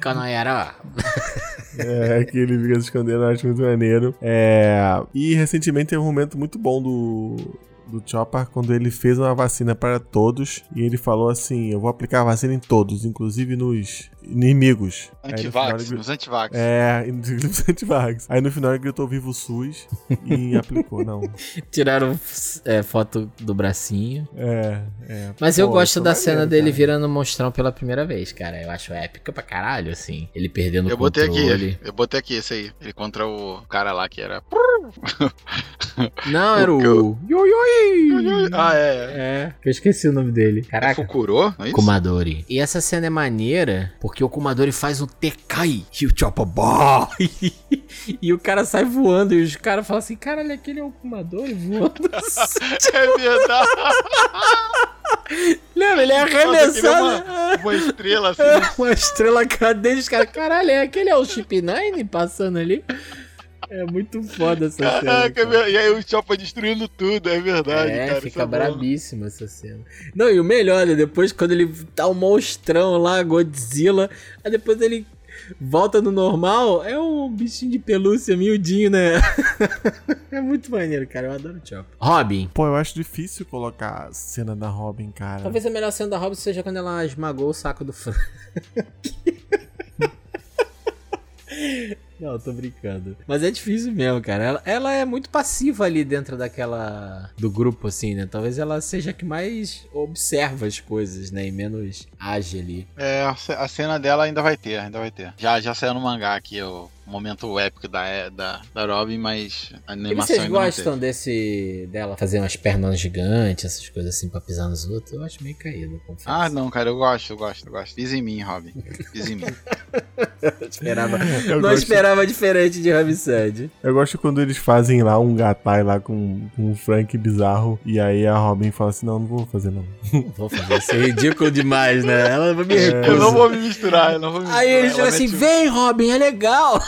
Kanoyara. É, que ele fica se escondendo, eu acho muito maneiro. É, e recentemente teve um momento muito bom do, do Chopper quando ele fez uma vacina para todos e ele falou assim: Eu vou aplicar a vacina em todos, inclusive nos inimigos. Final Antivax, ele- os antivax. É, inclusive os antivax. Aí no final ele gritou Viva o SUS e aplicou, não. Tiraram é, foto do bracinho. É, é. Mas eu Pô, gosto isso é da maneiro, cena dele cara. virando monstrão pela primeira vez, cara. Eu acho épica pra caralho, assim. Ele perdendo o Eu botei controle. aqui, eu botei aqui esse aí. Ele contra o cara lá que era. Não, era o... O Yoyoi! Ah, é. é. É, eu esqueci o nome dele. É Caraca. Fukuro? É isso? Kumadori. E essa cena é maneira porque o Kumadori faz o Tekai e o Choppa Boy. e o cara sai voando e os caras falam assim: caralho, aquele é o Kumadori voando. É verdade. Lembra? Ele é Nossa, é arremessado. uma, uma estrela assim. Uma estrela cadente, os caras, caralho, é aquele é o Chip 9 passando ali? É muito foda essa cena. Caraca, cara. meu- e aí o Chopper destruindo tudo, é verdade, é, cara. fica bom. brabíssima essa cena. Não, e o melhor, né? Depois quando ele tá um monstrão lá, Godzilla, aí depois ele volta no normal, é um bichinho de pelúcia miudinho, né? é muito maneiro, cara. Eu adoro o Chopper. Robin. Pô, eu acho difícil colocar a cena da Robin, cara. Talvez a melhor cena da Robin seja quando ela esmagou o saco do Frank. Não, tô brincando. Mas é difícil mesmo, cara. Ela, ela é muito passiva ali dentro daquela. do grupo, assim, né? Talvez ela seja a que mais observa as coisas, né? E menos age ali. É, a ce- a cena dela ainda vai ter, ainda vai ter. Já, já saiu no mangá aqui o, momento épico da, da, da Robin, mas a E animação vocês ainda não gostam teve. desse. dela fazer umas pernas gigantes, essas coisas assim pra pisar nos outros? Eu acho meio caído, confesso. Ah, não, cara, eu gosto, eu gosto, eu gosto. Pisa em mim, Robin. Pisa em mim. Eu esperava, Eu não gosto- esperava diferente de Ramsed. Eu gosto quando eles fazem lá um gatai lá com, com um Frank bizarro. E aí a Robin fala assim: Não, não vou fazer não. Vou fazer isso é ridículo demais, né? Ela me É. Eu não vou me misturar, eu não vou me misturar. Aí eles Ela falam assim: um- vem, Robin, é legal.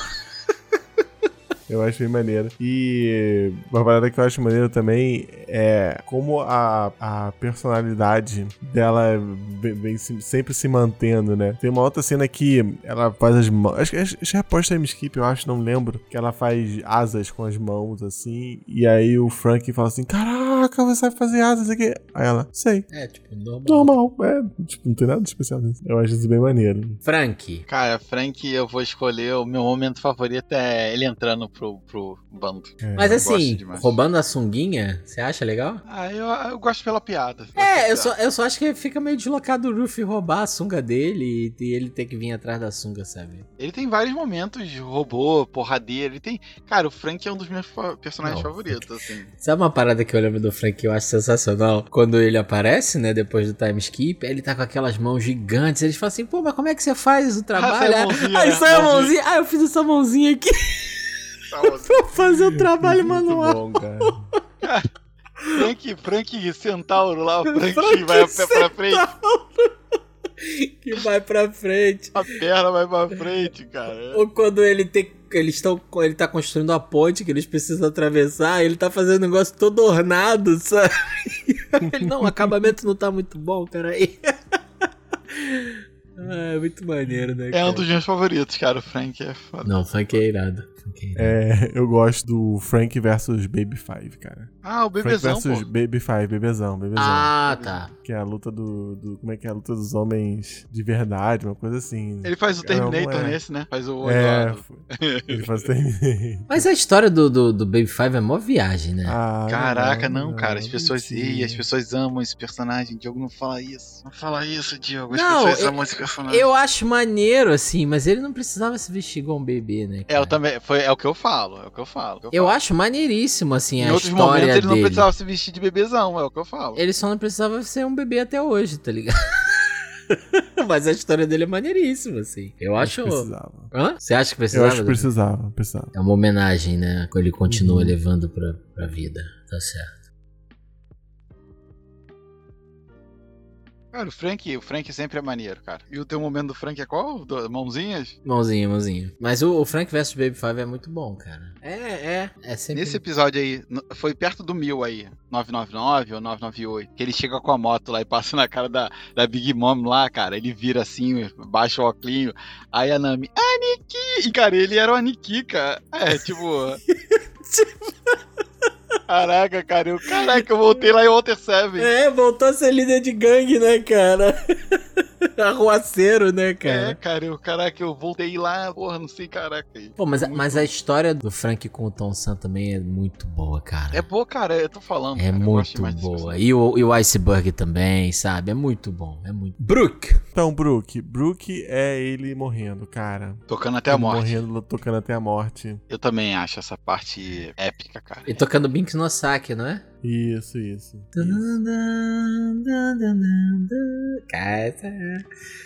Eu acho bem maneiro. E uma parada que eu acho maneiro também é como a, a personalidade dela vem, vem se- sempre se mantendo, né? Tem uma outra cena que ela faz as mãos. Acho que é após time skip, eu acho, não lembro. Que ela faz asas com as mãos, assim. E aí o Frank fala assim: Caraca, você sabe fazer asas aqui. Aí ela, sei. É, tipo, normal. Normal, é. Tipo, não tem nada de especial nisso. Eu acho isso bem maneiro. Frank. Cara, Frank, eu vou escolher. O meu momento favorito é ele entrando pro, pro bando. É. Mas assim, roubando a sunguinha, você acha legal? Ah, eu, eu gosto pela piada. É, eu só, eu só acho que fica meio deslocado o Ruffy roubar a sunga dele e, e ele ter que vir atrás da sunga, sabe? Ele tem vários momentos de robô, porradeiro. Ele tem. Cara, o Frank é um dos meus fa- personagens Não. favoritos, assim. Sabe uma parada que eu lembro do Frank que eu acho sensacional? Quando ele aparece, né, depois do time skip, ele tá com aquelas mãos gigantes. Eles falam assim, pô, mas como é que você faz o trabalho? sai a mãozinha, Aí né? sai a Mãozinha. mãozinha. Ah, eu fiz essa mãozinha aqui. Pra fazer o trabalho Muito manual. bom, cara. Frank, Frank Centauro lá, o Frank, Frank vai a pé pra frente, Que vai pra frente. a perna vai pra frente, cara. Ou quando ele tem. Eles estão. Ele tá construindo a ponte que eles precisam atravessar, ele tá fazendo um negócio todo ornado, sabe? Ele, não, o acabamento não tá muito bom, peraí. Ah, é muito maneiro, né? É cara? um dos meus favoritos, cara. O Frank é foda. Não, é irado. Funk é irado. É, eu gosto do Frank versus Baby Five, cara. Ah, o Frank bebezão, versus pô. Baby Five, bebezão, bebezão. Ah, tá. Que é a luta do, do- Como é que é a luta dos homens de verdade, uma coisa assim. Ele faz o Cara, não Terminator é. nesse, né? Faz o É, ele faz Terminator. Mas a história do, do, do Baby Five é mó viagem, né? Ah, Caraca, não, cara. As pessoas. Ih, as pessoas amam esse personagem. Diogo, não fala isso. Não fala isso, Diogo. As Não, pessoas eu- amam esse personagem. Eu acho maneiro, assim, mas ele não precisava se vestir igual um bebê, né? É, eu cara? também. Foi, é o que eu falo. É o que eu falo. é o que Eu falo. acho maneiríssimo, assim, Em a outros história momentos ele não dele. precisava se vestir de bebezão, é o que eu falo. Ele só não precisava ser um bebê até hoje, tá ligado? Mas a história dele é maneiríssima, assim. Eu acho. Precisava. Hã? Você acha que Eu precisava? acho que precisava, precisava. É uma homenagem, né? Que ele continua Uhum. levando pra, pra vida. Tá certo. Cara, o Frank, o Frank sempre é maneiro, cara. E o teu momento do Frank é qual? Do- mãozinhas? Mãozinha, mãozinha. Mas o, o Frank vs Baby Five é muito bom, cara. É, é. É sempre. Nesse episódio aí, foi perto do mil aí, 999 ou 998, que ele chega com a moto lá e passa na cara da, da Big Mom lá, cara. Ele vira assim, baixa o óculos, aí a Nami, Aniki! E, cara, ele era o Aniki, cara. É, tipo... Caraca, cara, caraca, eu voltei lá em Walter Seven. É, voltou a ser líder de gangue, né, cara? Arruaceiro, né, É, cara? cara, eu, caraca, eu voltei lá, porra, não sei, caraca. aí. Pô, mas, mas a história do Frank com o Tom San também é muito boa, cara. É boa, cara, eu tô falando. É cara, muito boa. E o, e o Iceberg também, sabe? É muito bom. É muito. Brook! Então, Brook. Brook é ele morrendo, cara. Tocando até a Ele morte. Morrendo, tocando até a morte. Eu também acho essa parte épica, cara. E tocando Binks no Saki, não é? Isso, isso. isso.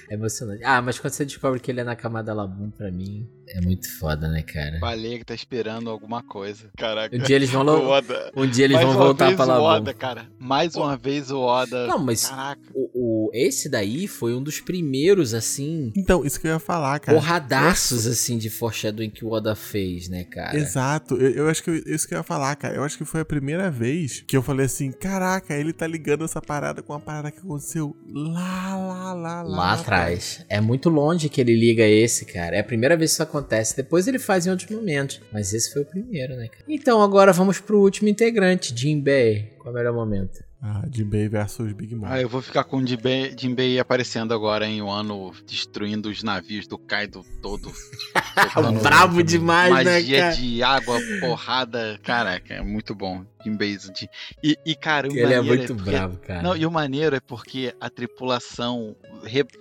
É emocionante. Ah, mas quando você descobre que ele é na camada Labum, pra mim, é muito foda, né, cara? Baleia que tá esperando alguma coisa. Caraca. Um dia eles vão, O lo... Oda. um dia eles Mais vão uma voltar vez pra o Labum. Oda, cara. Mais uma vez o Oda. Não, mas Caraca. o, o- esse daí foi um dos primeiros, assim, Então, isso que eu ia falar, cara. porradaços, assim, de foreshadowing que o Oda fez, né, cara? Exato, eu, eu acho que eu- isso que eu ia falar, cara. Eu acho que foi a primeira vez que eu falei assim: caraca, ele tá ligando essa parada com a parada que aconteceu lá, lá, lá, lá. Lá atrás. É muito longe que ele liga esse, cara. É a primeira vez que isso acontece. Depois ele faz em outros momentos. Mas esse foi o primeiro, né, cara? Então agora vamos pro último integrante, Jinbei. Qual é o melhor momento? Ah, Jinbei versus Big Mom. Ah, eu vou ficar com o Jinbei, Jinbei aparecendo agora em um ano, destruindo os navios do Kaido todo. Bravo demais, né, Magia cara? de água, porrada. Caraca, é muito bom. Assim. E, e, cara, o Ele é maneiro muito porque- bravo, cara. Não, e o maneiro é porque a tripulação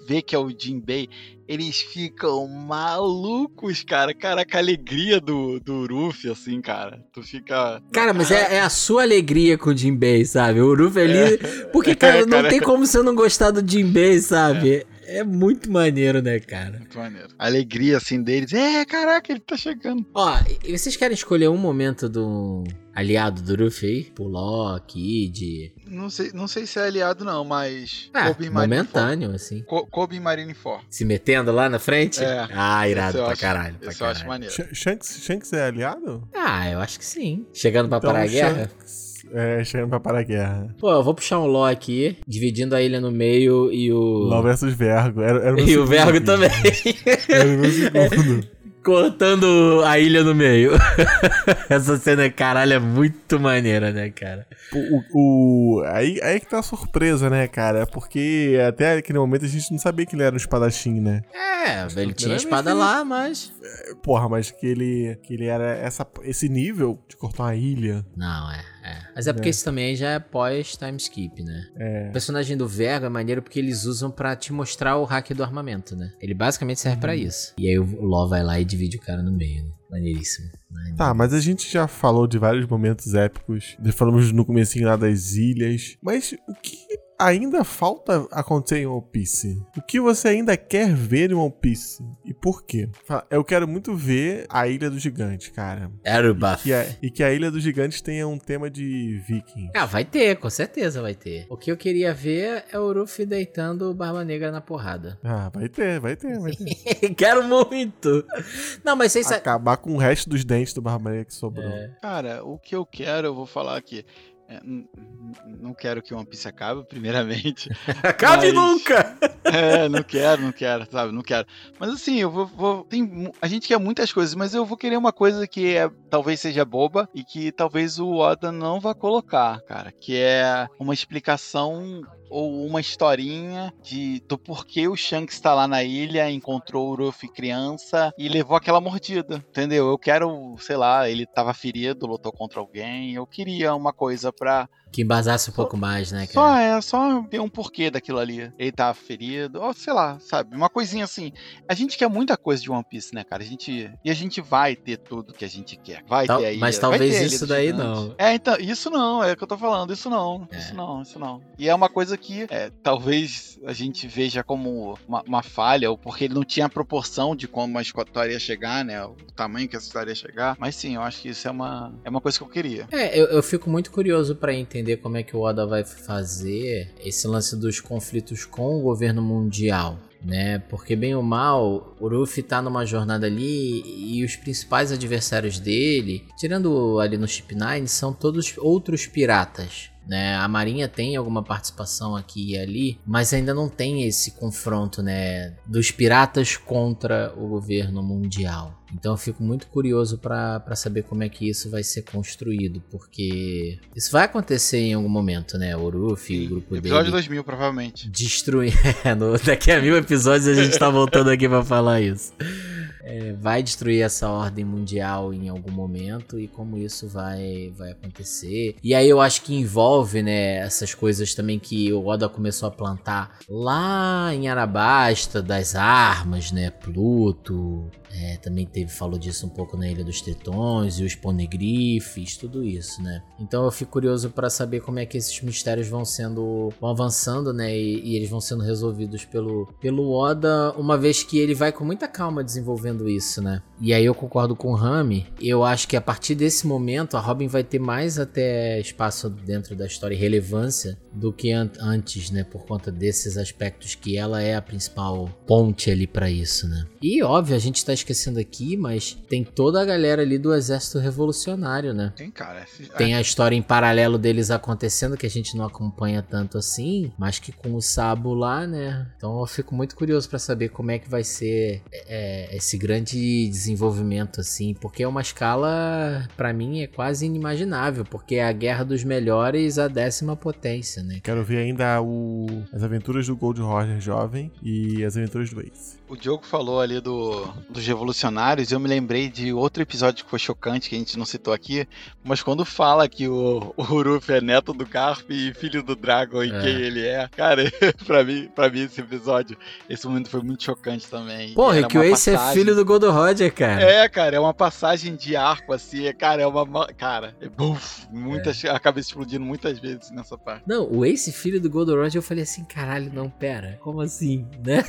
vê que é o Jinbei, eles ficam malucos, cara. Caraca, a alegria do, do Ruffy, assim, cara. Tu fica. Cara, mas é, é a sua alegria com o Jinbei, sabe? O Ruffy ali. Porque, cara, É, não cara. tem como você não gostar do Jinbei, sabe? É. muito maneiro, né, cara? Muito maneiro. A alegria, assim, deles. É, caraca, ele tá chegando. Ó, e vocês querem escolher um momento do aliado do Ruffy aí? Pro Loki, de. Não sei, não sei se é aliado, não, mas. Ah, Kobe momentâneo, assim. Co Kobe Marineford. Se metendo lá na frente? É. Ah, irado pra acho- caralho. Pra Esse eu acho caralho. maneiro. Sh- Shanks, Shanks é aliado? Ah, eu acho que sim. Chegando pra parar a Então, guerra? Shanks é chegando pra parar a guerra. Pô, eu vou puxar um Law aqui, dividindo a ilha no meio e o. Law versus Vergo. Era, era E o Vergo vídeo. também. Era o meu segundo. Cortando a ilha no meio. Essa cena, caralho, é muito maneira, né, cara? O, o- aí, aí que tá a surpresa, né, cara? Porque até aquele momento a gente não sabia que ele era um espadachim, né? É, ele tinha espada lá, mas. Porra, mas que ele, que ele era essa, esse nível de cortar uma ilha. Não, é. É. Mas é porque É. isso também já é pós-time skip, né? É. O personagem do Vergo é maneiro porque eles usam pra te mostrar o hack do armamento, né? Ele basicamente serve pra isso. E aí o Law vai lá e divide o cara no meio, né? Maneiríssimo. Maneiro. Tá, mas a gente já falou de vários momentos épicos. Já falamos no comecinho lá das ilhas. Mas o que ainda falta acontecer em One Piece? O que você ainda quer ver em One Piece? E por quê? Eu quero muito ver a Ilha dos Gigantes, cara. Erubuff. Que a- e que a Ilha dos Gigantes tenha um tema de viking. Ah, vai ter, com certeza vai ter. O que eu queria ver é o Ruffy deitando o Barba Negra na porrada. Ah, vai ter, vai ter, vai ter. Quero muito! Não, mas vocês sabem. Acabar com o resto dos dentes do Barbanegra que sobrou. É. Cara, o que eu quero, eu vou falar aqui. É, não quero que One Piece acabe, primeiramente. Acabe Mas- nunca! É, não quero, não quero, sabe? Não quero. Mas assim, eu vou. vou- tem, a gente quer muitas coisas, mas eu vou querer uma coisa que é, talvez seja boba e que talvez o Oda não vá colocar, cara. Que é uma explicação ou uma historinha de, do porquê o Shanks está lá na ilha, encontrou o Ruffy criança e levou aquela mordida, entendeu? Eu quero, sei lá, ele tava ferido, lutou contra alguém. Eu queria uma coisa pra Que embasasse um pouco mais, né, só cara? é, só ter um porquê daquilo ali. Ele tá ferido, ou sei lá, sabe? Uma coisinha assim. A gente quer muita coisa de One Piece, né, cara? A gente. E a gente vai ter tudo que a gente quer. Vai Tal- ter aí. mas talvez ter a isso daí não. É, então, isso não, é o que eu tô falando. Isso não. É. Isso não, isso não. E é uma coisa que é, talvez a gente veja como uma, uma falha, ou porque ele não tinha a proporção de como a história ia chegar, né? O tamanho que essa história ia chegar. Mas sim, eu acho que isso é uma, é uma coisa que eu queria. É, eu, eu fico muito curioso pra entender como é que o Oda vai fazer esse lance dos conflitos com o governo mundial. Né? Porque bem ou mal, o Ruffy tá numa jornada ali e os principais adversários dele, tirando ali no Chip 9, são todos outros piratas. Né? A Marinha tem alguma participação aqui e ali, mas ainda não tem esse confronto né, dos piratas contra o governo mundial. Então eu fico muito curioso pra saber como é que isso vai ser construído, porque isso vai acontecer em algum momento, né? O Ruffy, o grupo Episódio dele 2000, provavelmente. destruir. É, daqui a mil episódios a gente tá voltando aqui pra falar isso. É, vai destruir essa ordem mundial em algum momento e como isso vai, vai acontecer. E aí eu acho que envolve, né, essas coisas também que o Oda começou a plantar lá em Arabasta, das armas, né, Pluto. É, também teve, falou disso um pouco na Ilha dos Tritões e os Poneglyphs, tudo isso, né. Então eu fico curioso pra saber como é que esses mistérios vão sendo, vão avançando, né, e, e eles vão sendo resolvidos pelo, pelo Oda, uma vez que ele vai com muita calma desenvolvendo isso, né. E aí eu concordo com o Rami, eu acho que a partir desse momento a Robin vai ter mais até espaço dentro da história e relevância do que an- antes, né, por conta desses aspectos que ela é a principal ponte ali pra isso, né. E óbvio, a gente tá esquecendo aqui, mas tem toda a galera ali do exército revolucionário, né. Tem, cara. esse- Tem a história em paralelo deles acontecendo que a gente não acompanha tanto assim, mas que com o Sabo lá, né? Então eu fico muito curioso pra saber como é que vai ser é, esse grande desenvolvimento, assim, porque é uma escala, pra mim, é quase inimaginável, porque é a guerra dos melhores a décima potência, né? Quero ver ainda o... as aventuras do Gold Roger jovem e as aventuras do Ace. O Diogo falou ali do, dos revolucionários, e eu me lembrei de outro episódio que foi chocante, que a gente não citou aqui, mas quando fala que o, o Uruf é neto do Garp e filho do Dragon e É. quem ele é, cara, pra mim, pra mim esse episódio, esse momento foi muito chocante também. Porra, Era e que o Ace é filho do Gold Roger, cara. É, cara, é uma passagem de arco, assim, é, cara, é uma. ma- Cara, é buf, muitas, a cabeça explodindo muitas vezes nessa parte. Não, o Ace, filho do Gold Roger, eu falei assim, caralho, não, pera, como assim, né?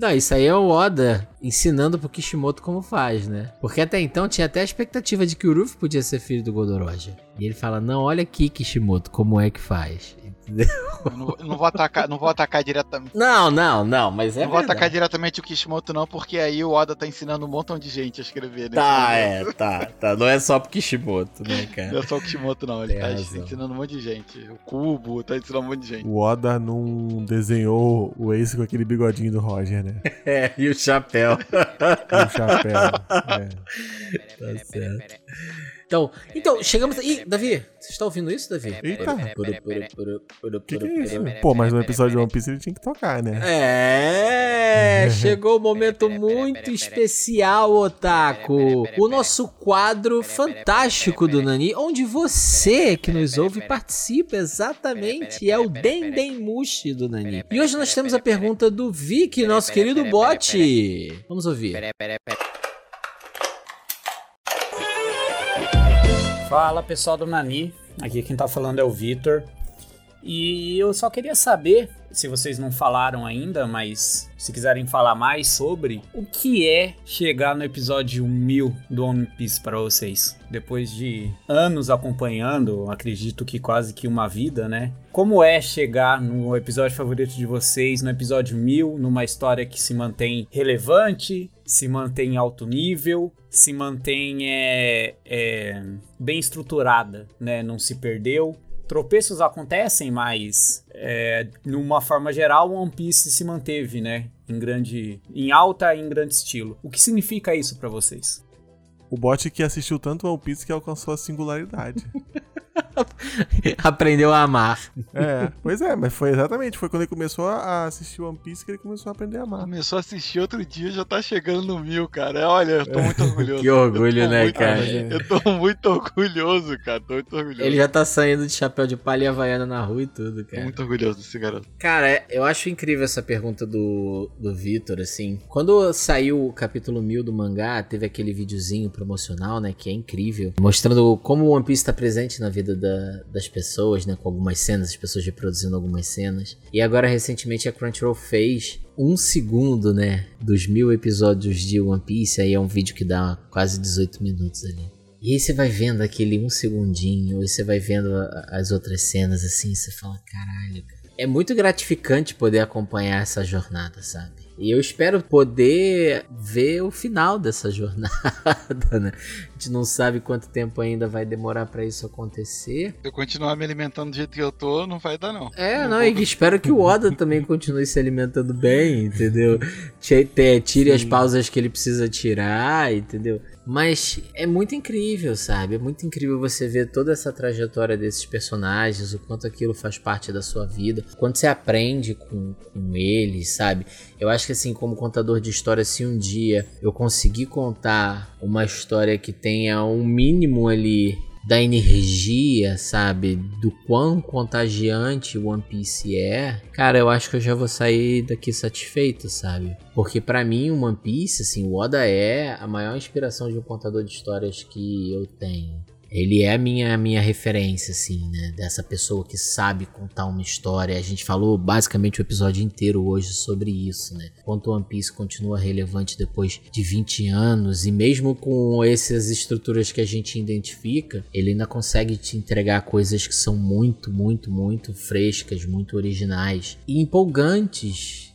Não, isso aí é o Oda ensinando pro Kishimoto como faz, né? Porque até então tinha até a expectativa de que o Ruffy podia ser filho do Roger. E ele fala, não, olha aqui, Kishimoto, como é que faz. Entendeu? Eu não, não vou atacar, não vou atacar diretamente. Não, não, não, mas é não vou verdade. atacar diretamente o Kishimoto, não, porque aí o Oda tá ensinando um montão de gente a escrever. nesse Tá, momento. é, tá, tá. Não é só pro Kishimoto, né, Não cara? é só o Kishimoto, não. Ele Tem tá razão. ensinando um monte de gente. O Cubo tá ensinando um monte de gente. O Oda não desenhou o Ace com aquele bigodinho do Roger, né? É, e o chapéu. Com o chapéu. É. Tá certo. Então, então, chegamos. Ih, Davi, você está ouvindo isso, Davi? Eita. O Que que é isso? Pô, mas no episódio de One Piece ele tinha que tocar, né? É, chegou o momento muito especial, Otaku. O nosso quadro fantástico do Nani, onde você que nos ouve participa exatamente. É o Dendemushi do Nani. E hoje nós temos a pergunta do Vic, nosso querido bot. Vamos ouvir. Fala pessoal do Nani, aqui quem tá falando é o Vitor. E eu só queria saber, se vocês não falaram ainda, mas se quiserem falar mais sobre, o que é chegar no episódio 1000 do One Piece para vocês? Depois de anos acompanhando, acredito que quase que uma vida, né? Como é chegar no episódio favorito de vocês, no episódio 1000, numa história que se mantém relevante, se mantém alto nível, se mantém é, é, bem estruturada, né? Não se perdeu. Tropeços acontecem, mas é, numa forma geral, One Piece se manteve, né? Em grande, em alta e em grande estilo. O que significa isso pra vocês? O bot que assistiu tanto One Piece que alcançou a singularidade. Aprendeu a amar. É, pois é, mas foi exatamente, foi quando ele começou a assistir One Piece que ele começou a aprender a amar. Começou a assistir outro dia já tá chegando no mil, cara. Olha, eu tô muito orgulhoso. Que orgulho, tô né, muito- cara? Eu tô muito orgulhoso, cara. Tô muito orgulhoso. Ele já tá saindo de chapéu de palha e havaiana na rua e tudo, Tô cara. muito orgulhoso desse garoto. Cara, é- eu acho incrível essa pergunta do, do Vitor, assim. Quando saiu o capítulo 1000 do mangá, teve aquele videozinho promocional, né, que é incrível, mostrando como o One Piece tá presente na vida da- das pessoas, né, com algumas cenas, as pessoas reproduzindo algumas cenas. E agora, recentemente, a Crunchyroll fez um segundo, né, dos mil episódios de One Piece, aí é um vídeo que dá quase 18 minutos ali. E aí você vai vendo aquele um segundinho, e você vai vendo as outras cenas assim, você fala, caralho, cara. É muito gratificante poder acompanhar essa jornada, sabe? E eu espero poder ver o final dessa jornada, né? A gente não sabe quanto tempo ainda vai demorar pra isso acontecer. Se eu continuar me alimentando do jeito que eu tô, não vai dar, não. É, não, e espero que o Oda também continue se alimentando bem, entendeu? Tire, as pausas que ele precisa tirar, entendeu? Mas é muito incrível, sabe? É muito incrível você ver toda essa trajetória desses personagens, o quanto aquilo faz parte da sua vida, o quanto você aprende com, com eles, sabe? Eu acho que assim, como contador de história, se um dia eu conseguir contar uma história que tenha um mínimo ali da energia, sabe? Do quão contagiante One Piece é, cara, eu acho que eu já vou sair daqui satisfeito, sabe? Porque pra mim o One Piece, assim, o Oda é a maior inspiração de um contador de histórias que eu tenho. Ele é a minha, minha referência, assim, né? Dessa pessoa que sabe contar uma história. A gente falou basicamente o episódio inteiro hoje sobre isso, né? Quanto One Piece continua relevante depois de 20 anos. E mesmo com essas estruturas que a gente identifica, ele ainda consegue te entregar coisas que são muito, muito, muito frescas, muito originais e empolgantes.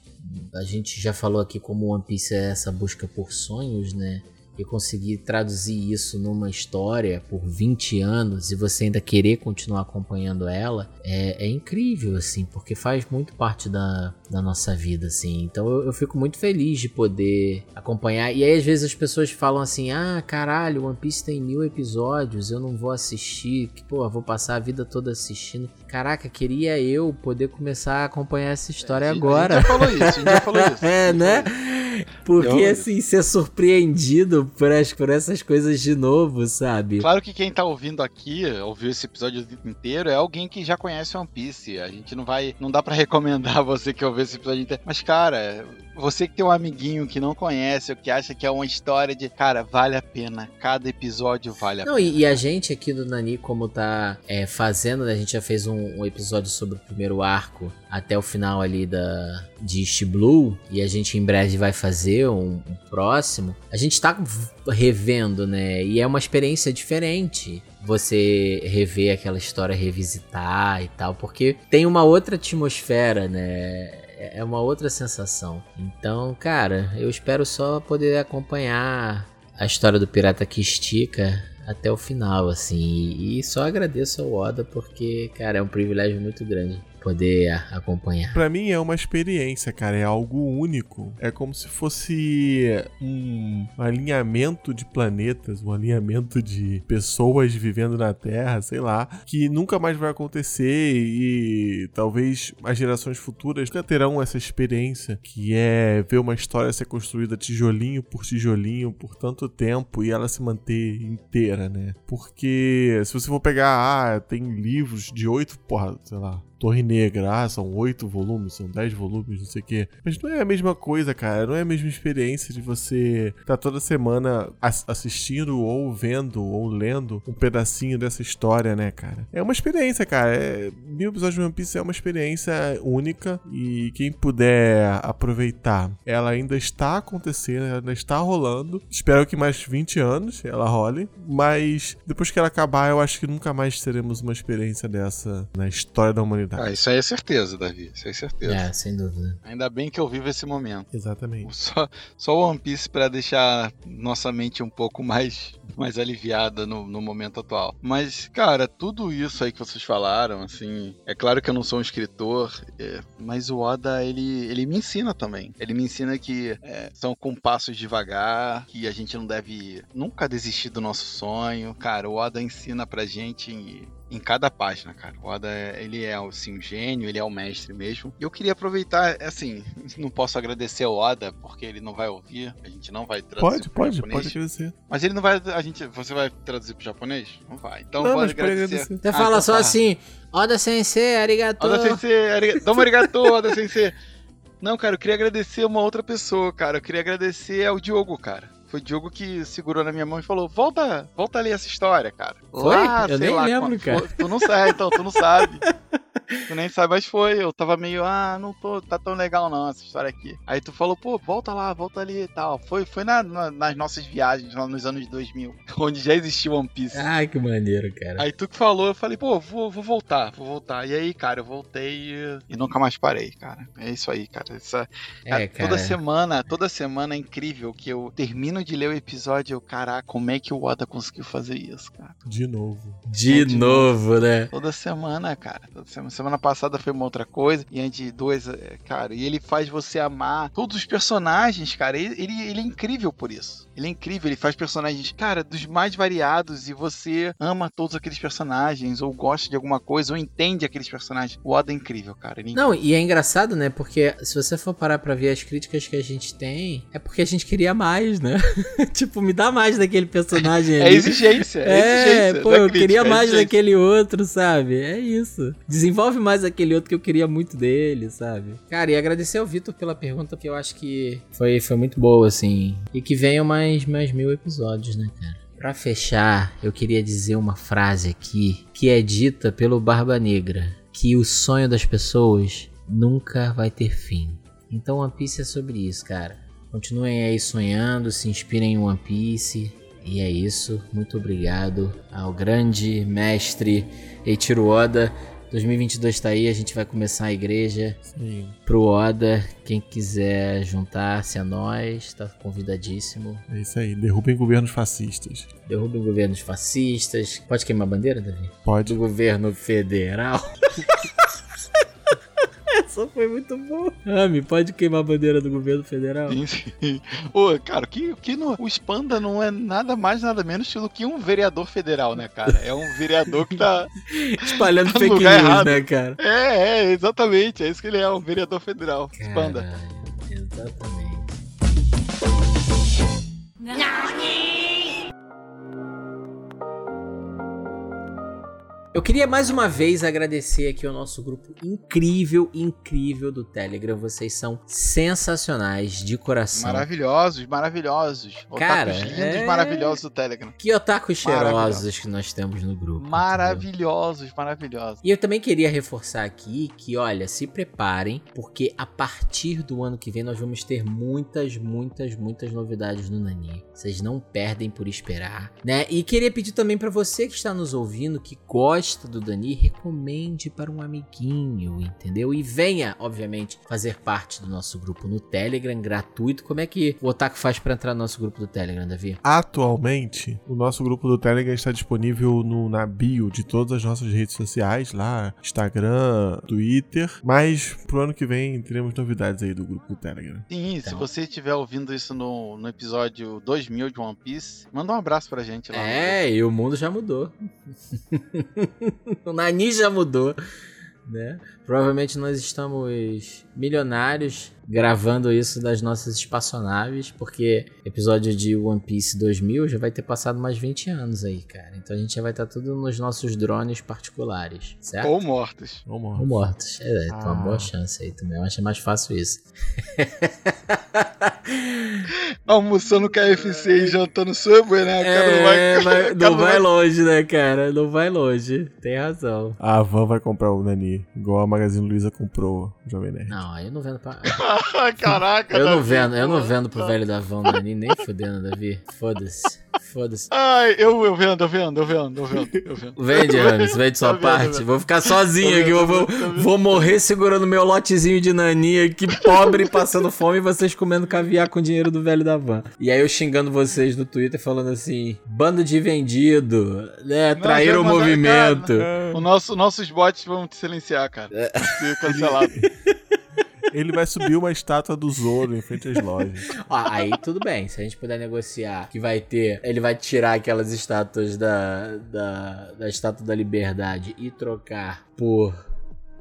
A gente já falou aqui como One Piece é essa busca por sonhos, né? E conseguir traduzir isso numa história por 20 anos e você ainda querer continuar acompanhando ela é, é incrível, assim, porque faz muito parte da, da nossa vida, assim. Então eu, eu, fico muito feliz de poder acompanhar. E aí às vezes as pessoas falam assim: ah, caralho, One Piece tem mil episódios, eu não vou assistir, que, pô, vou passar a vida toda assistindo. Caraca, queria eu poder começar a acompanhar essa história É, agora. A gente já falou isso, a gente já falou isso. é, né? Porque Eu- assim, ser surpreendido por, as, por essas coisas de novo, sabe? Claro que quem tá ouvindo aqui, ouviu esse episódio inteiro, é alguém que já conhece One Piece. A gente não vai. Não dá pra recomendar você que ouviu esse episódio inteiro. Mas, cara, você que tem um amiguinho que não conhece, ou que acha que é uma história de. Cara, vale a pena. Cada episódio vale a Não, pena. e, e a gente aqui do Nani, como tá é, fazendo, né? A gente já fez um, um episódio sobre o primeiro arco até o final ali da, de East Blue. E a gente em breve vai fazer um, um próximo. A gente tá revendo, né? E é uma experiência diferente. Você rever aquela história, revisitar e tal, porque tem uma outra atmosfera, né? É uma outra sensação. Então, cara, eu espero só poder acompanhar a história do pirata que estica até o final, assim. E só agradeço ao Oda porque, cara, é um privilégio muito grande poder acompanhar. Pra mim é uma experiência, cara, é algo único. É como se fosse um alinhamento de planetas, um alinhamento de pessoas vivendo na Terra, sei lá, que nunca mais vai acontecer e talvez as gerações futuras nunca terão essa experiência, que é ver uma história ser construída tijolinho por tijolinho por tanto tempo e ela se manter inteira, né? Porque se você for pegar, ah, tem livros de oito, porra, sei lá, Torre Negra, ah, são oito volumes, são dez volumes, não sei o quê. Mas não é a mesma coisa, cara. Não é a mesma experiência de você estar toda semana as- assistindo ou vendo ou lendo um pedacinho dessa história, né, cara? É uma experiência, cara. É... Mil episódios de One Piece é uma experiência única e quem puder aproveitar, ela ainda está acontecendo, ela ainda está rolando. Espero que mais 20 anos ela role, mas depois que ela acabar, eu acho que nunca mais teremos uma experiência dessa na história da humanidade. Ah, isso aí é certeza, Davi. Isso aí é certeza. É, sem dúvida. Ainda bem que eu vivo esse momento. Exatamente. Só, só o One Piece pra deixar nossa mente um pouco mais, mais aliviada no, no momento atual. Mas, cara, tudo isso aí que vocês falaram, assim, é claro que eu não sou um escritor, é, mas o Oda, ele, ele me ensina também. Ele me ensina que é, são com passos devagar, que a gente não deve nunca desistir do nosso sonho. Cara, o Oda ensina pra gente em, cada página, cara. O Oda, ele é assim, um gênio, ele é o mestre mesmo. E eu queria aproveitar, assim, não posso agradecer ao Oda, porque ele não vai ouvir, a gente não vai traduzir Pode, pro pode, japonês. pode agradecer. Mas ele não vai, a gente, você vai traduzir pro japonês? Não vai. Então Não, pode agradecer. agradecer. Você Ah, fala então só tá. assim, Oda Sensei, arigato. Oda Sensei, ariga- domo arigato, Oda Sensei. Não, cara, eu queria agradecer uma outra pessoa, cara. Eu queria agradecer ao Diogo, cara. Foi o Diogo que segurou na minha mão e falou: volta, volta a ler essa história, cara. Foi? Lá, Eu nem lá, lembro, cara. foi. Tu não sabe, então, tu não sabe. Tu nem sabe, mas foi. Eu tava meio, ah, não tô, tá tão legal não essa história aqui. Aí tu falou, pô, volta lá, volta ali e tal. Foi, foi na- na- nas nossas viagens lá nos anos 2000, onde já existia One Piece. Ai, que maneiro, cara. Aí tu que falou, eu falei, pô, vou, vou voltar, vou voltar. E aí, cara, eu voltei e, e nunca mais parei, cara. É isso aí, cara. Essa, É, Toda cara. semana, toda semana é incrível que eu termino de ler o episódio e eu, caraca, como é que o Oda conseguiu fazer isso, cara? De novo. De, É, de novo, né? Toda semana, cara. Toda semana. semana passada foi uma outra coisa. E antes de dois, é, cara. E ele faz você amar todos os personagens, cara. Ele, ele, ele é incrível por isso. Ele é incrível. Ele faz personagens, cara, dos mais variados. E você ama todos aqueles personagens. Ou gosta de alguma coisa. Ou entende aqueles personagens. O Oda é incrível, cara. Ele é Não, e é engraçado, né? Porque se você for parar pra ver as críticas que a gente tem, é porque a gente queria mais, né? tipo, me dá mais daquele personagem É ali. exigência, é, É, exigência. pô, da eu crítica, queria é mais daquele outro, sabe? É isso. Desenvolve mais aquele outro que eu queria muito dele, sabe? Cara, e agradecer ao Vitor pela pergunta, porque eu acho que foi, foi muito boa, assim. E que venham mais, mais mil episódios, né, cara? Pra fechar, eu queria dizer uma frase aqui que é dita pelo Barba Negra: que o sonho das pessoas nunca vai ter fim. Então One Piece é sobre isso, cara. Continuem aí sonhando, se inspirem em One Piece. E é isso. Muito obrigado ao grande mestre Eiichiro Oda. 2022 tá aí, a gente vai começar a igreja Sim. pro Oda. Quem quiser juntar-se a nós, tá convidadíssimo. É isso aí. Derrubem governos fascistas. Derrubem governos fascistas. Pode queimar a bandeira, Davi? Pode. Do governo federal. Essa foi muito boa. Ami, pode queimar a bandeira do governo federal? Sim, sim. Ô, cara, que, que no, o Spanda não é nada mais, nada menos do que um vereador federal, né, cara? É um vereador que tá. Espalhando Tá fake news, errado. né, cara? É, é, exatamente. É isso que ele é, um vereador federal. Spanda. Caralho, exatamente. Eu queria mais uma vez agradecer aqui ao nosso grupo incrível, incrível do Telegram. Vocês são sensacionais de coração. Maravilhosos, maravilhosos. Cara, Otakus lindos, é- maravilhosos do Telegram. Que otakus cheirosos Maravilhosos. que nós temos no grupo. entendeu? Maravilhosos, maravilhosos. E eu também queria reforçar aqui que, olha, se preparem, porque a partir do ano que vem nós vamos ter muitas, muitas, muitas novidades no Nani. Vocês não perdem por esperar, né? E queria pedir também pra você que está nos ouvindo, que gosta do Dani, recomende para um amiguinho, entendeu? E venha, obviamente, fazer parte do nosso grupo no Telegram, gratuito. Como é que o Otaku faz pra entrar no nosso grupo do Telegram, Davi? Atualmente, o nosso grupo do Telegram está disponível no, na bio de todas as nossas redes sociais, lá, Instagram, Twitter. Mas pro ano que vem teremos novidades aí do grupo do Telegram. Sim, se Então. você estiver ouvindo isso no, no episódio 2000 de One Piece, manda um abraço pra gente lá. É, e o mundo já mudou. o Nani já mudou, né? Provavelmente nós estamos milionários gravando isso das nossas espaçonaves, porque episódio de One Piece 2000 já vai ter passado mais 20 anos aí, cara. Então a gente já vai estar tudo nos nossos drones particulares, certo? Ou mortos. Vamos Ou mortos. É, tem uma Ah. boa chance aí também. Eu acho mais fácil isso. Almoçando KFC e jantando Subway, né? É, não vai, não vai longe, né, cara? Não vai longe. Tem razão. A Van vai comprar o Nani, igual a Magazine Luiza comprou o Jovem Nerd. Não, aí eu não vendo pra. Caraca, Eu não Davi, vendo, eu não vendo pro velho da Van Dani, nem fudendo, Davi. Foda-se. Foda-se. Ai, eu, eu vendo, eu vendo, eu vendo, eu vendo, eu vendo. Vende, Rames, vende sua Tá vendo, parte. tá Vou ficar sozinho Tá aqui. vendo, vou, tá vendo. vou morrer segurando meu lotezinho de nani aqui, pobre, passando fome, e vocês comendo caviar com o dinheiro do velho da van. E aí eu xingando vocês no Twitter, falando assim: bando de vendido, né? Não, Traíram o movimento. O nosso, nossos bots vão te silenciar, cara. É. Cancelado. Ele vai subir uma estátua do Zoro em frente às lojas. Ó, aí tudo bem, se a gente puder negociar que vai ter. Ele vai tirar aquelas estátuas da, da, da estátua da liberdade e trocar por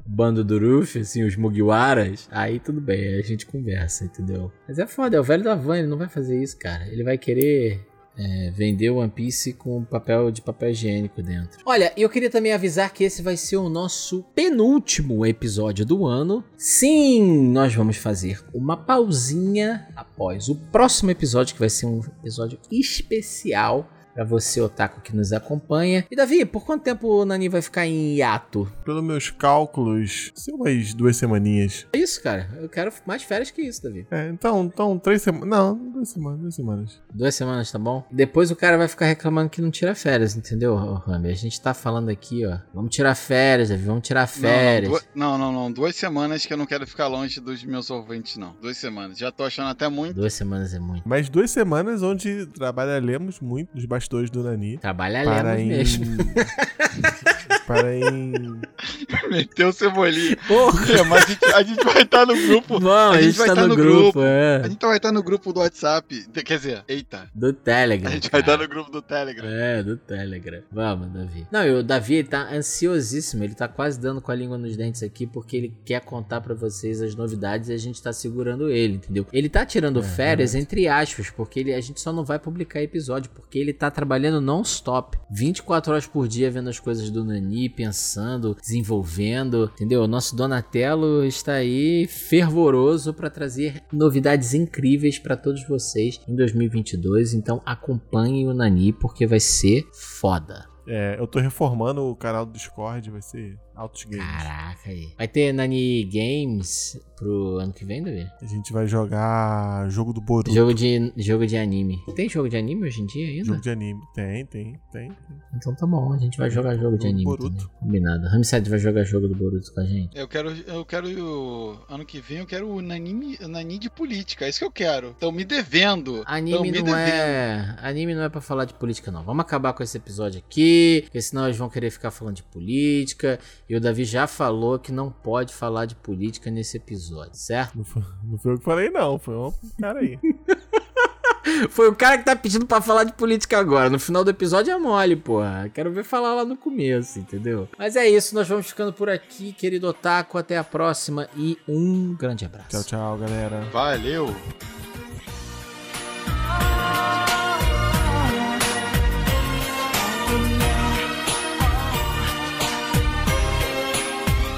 bando do Ruffy, assim, os Mugiwaras, aí tudo bem, aí a gente conversa, entendeu? Mas é foda, é o velho da van, ele não vai fazer isso, cara. Ele vai querer é, vender One Piece com papel de papel higiênico dentro. Olha, eu queria também avisar que esse vai ser o nosso penúltimo episódio do ano. Sim, nós vamos fazer uma pausinha após o próximo episódio, que vai ser um episódio especial para você, Otaku, que nos acompanha. E Davi, por quanto tempo o Nani vai ficar em hiato? Pelos meus cálculos, são umas duas semaninhas. É isso, cara. Eu quero mais férias que isso, Davi. É, então, então, três semanas. Não, duas semanas, duas semanas. Duas semanas, tá bom? Depois o cara vai ficar reclamando que não tira férias, entendeu, Rami? A gente tá falando aqui, ó. Vamos tirar férias, Davi. Vamos tirar férias. Não, não, não, não. Duas semanas que eu não quero ficar longe dos meus ouvintes, não. Duas semanas. Já tô achando até muito. Duas semanas é muito. Mas duas semanas onde trabalharemos muito nos bastidores do Nani. Trabalharemos para em... mesmo. para em... Meteu o cebolinho. Porra! É, mas a gente, a gente vai estar no grupo. Vamos, a gente, vai tá tá no, grupo, é. A gente vai estar no grupo do WhatsApp. Quer dizer, eita. Do Telegram. A gente vai cara. estar no grupo do Telegram. É, do Telegram. Vamos, Davi. Não, e o Davi ele tá ansiosíssimo. Ele tá quase dando com a língua nos dentes aqui porque ele quer contar pra vocês as novidades e a gente tá segurando ele, entendeu? Ele tá tirando É, férias realmente. entre aspas, porque ele, a gente só não vai publicar episódio porque ele tá trabalhando non-stop. 24 horas por dia vendo as coisas do Nani, pensando, desenvolvendo, entendeu? O nosso Donatello está aí fervoroso pra trazer novidades incríveis pra todos vocês em 2022. Então acompanhem o Nani porque vai ser foda. É, eu tô reformando o canal do Discord, vai ser Altos games. Caraca aí. Vai ter Nani Games pro ano que vem, Davi? A gente vai jogar jogo do Boruto. Jogo de, jogo de anime. Tem jogo de anime hoje em dia ainda? Jogo de anime. Tem, tem, tem. tem. Então tá bom, a gente vai jogar jogo de Jogo do anime Boruto. também. Combinado. Ramsed vai jogar jogo do Boruto com a gente. Eu quero, eu quero o- ano que vem eu quero o Nani, Nani de política, é isso que eu quero. Estão me devendo. Tão Anime me não devendo. é. Anime não é pra falar de política, não. Vamos acabar com esse episódio aqui, porque senão eles vão querer ficar falando de política. E o Davi já falou que não pode falar de política nesse episódio, certo? Não foi, não foi eu que falei, não. Foi um cara aí. Foi o cara que tá pedindo pra falar de política agora. No final do episódio é mole, porra. Quero ver falar lá no começo, entendeu? Mas é isso, nós vamos ficando por aqui, querido Otaku. Até a próxima e um grande abraço. Tchau, tchau, galera. Valeu.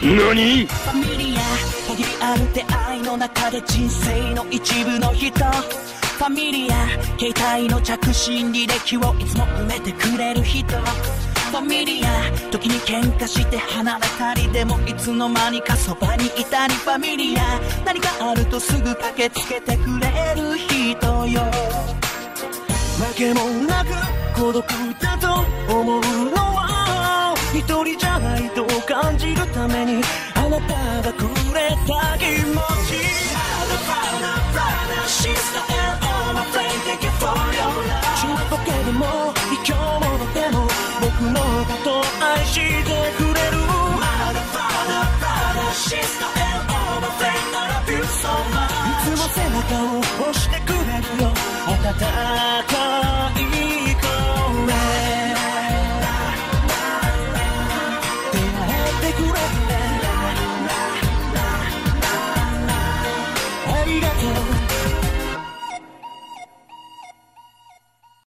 何？ファミリア限りある出会いの中で人生の一部の人。ファミリア携帯の着信履歴をいつも埋めてくれる人。ファミリア時に喧嘩して離れたりでもいつの間にかそばにいたり。ファミリア何かあるとすぐ駆けつけてくれる人よ。負けもなく孤独だと思うのは一人じゃないと感じめにあなたがくれた希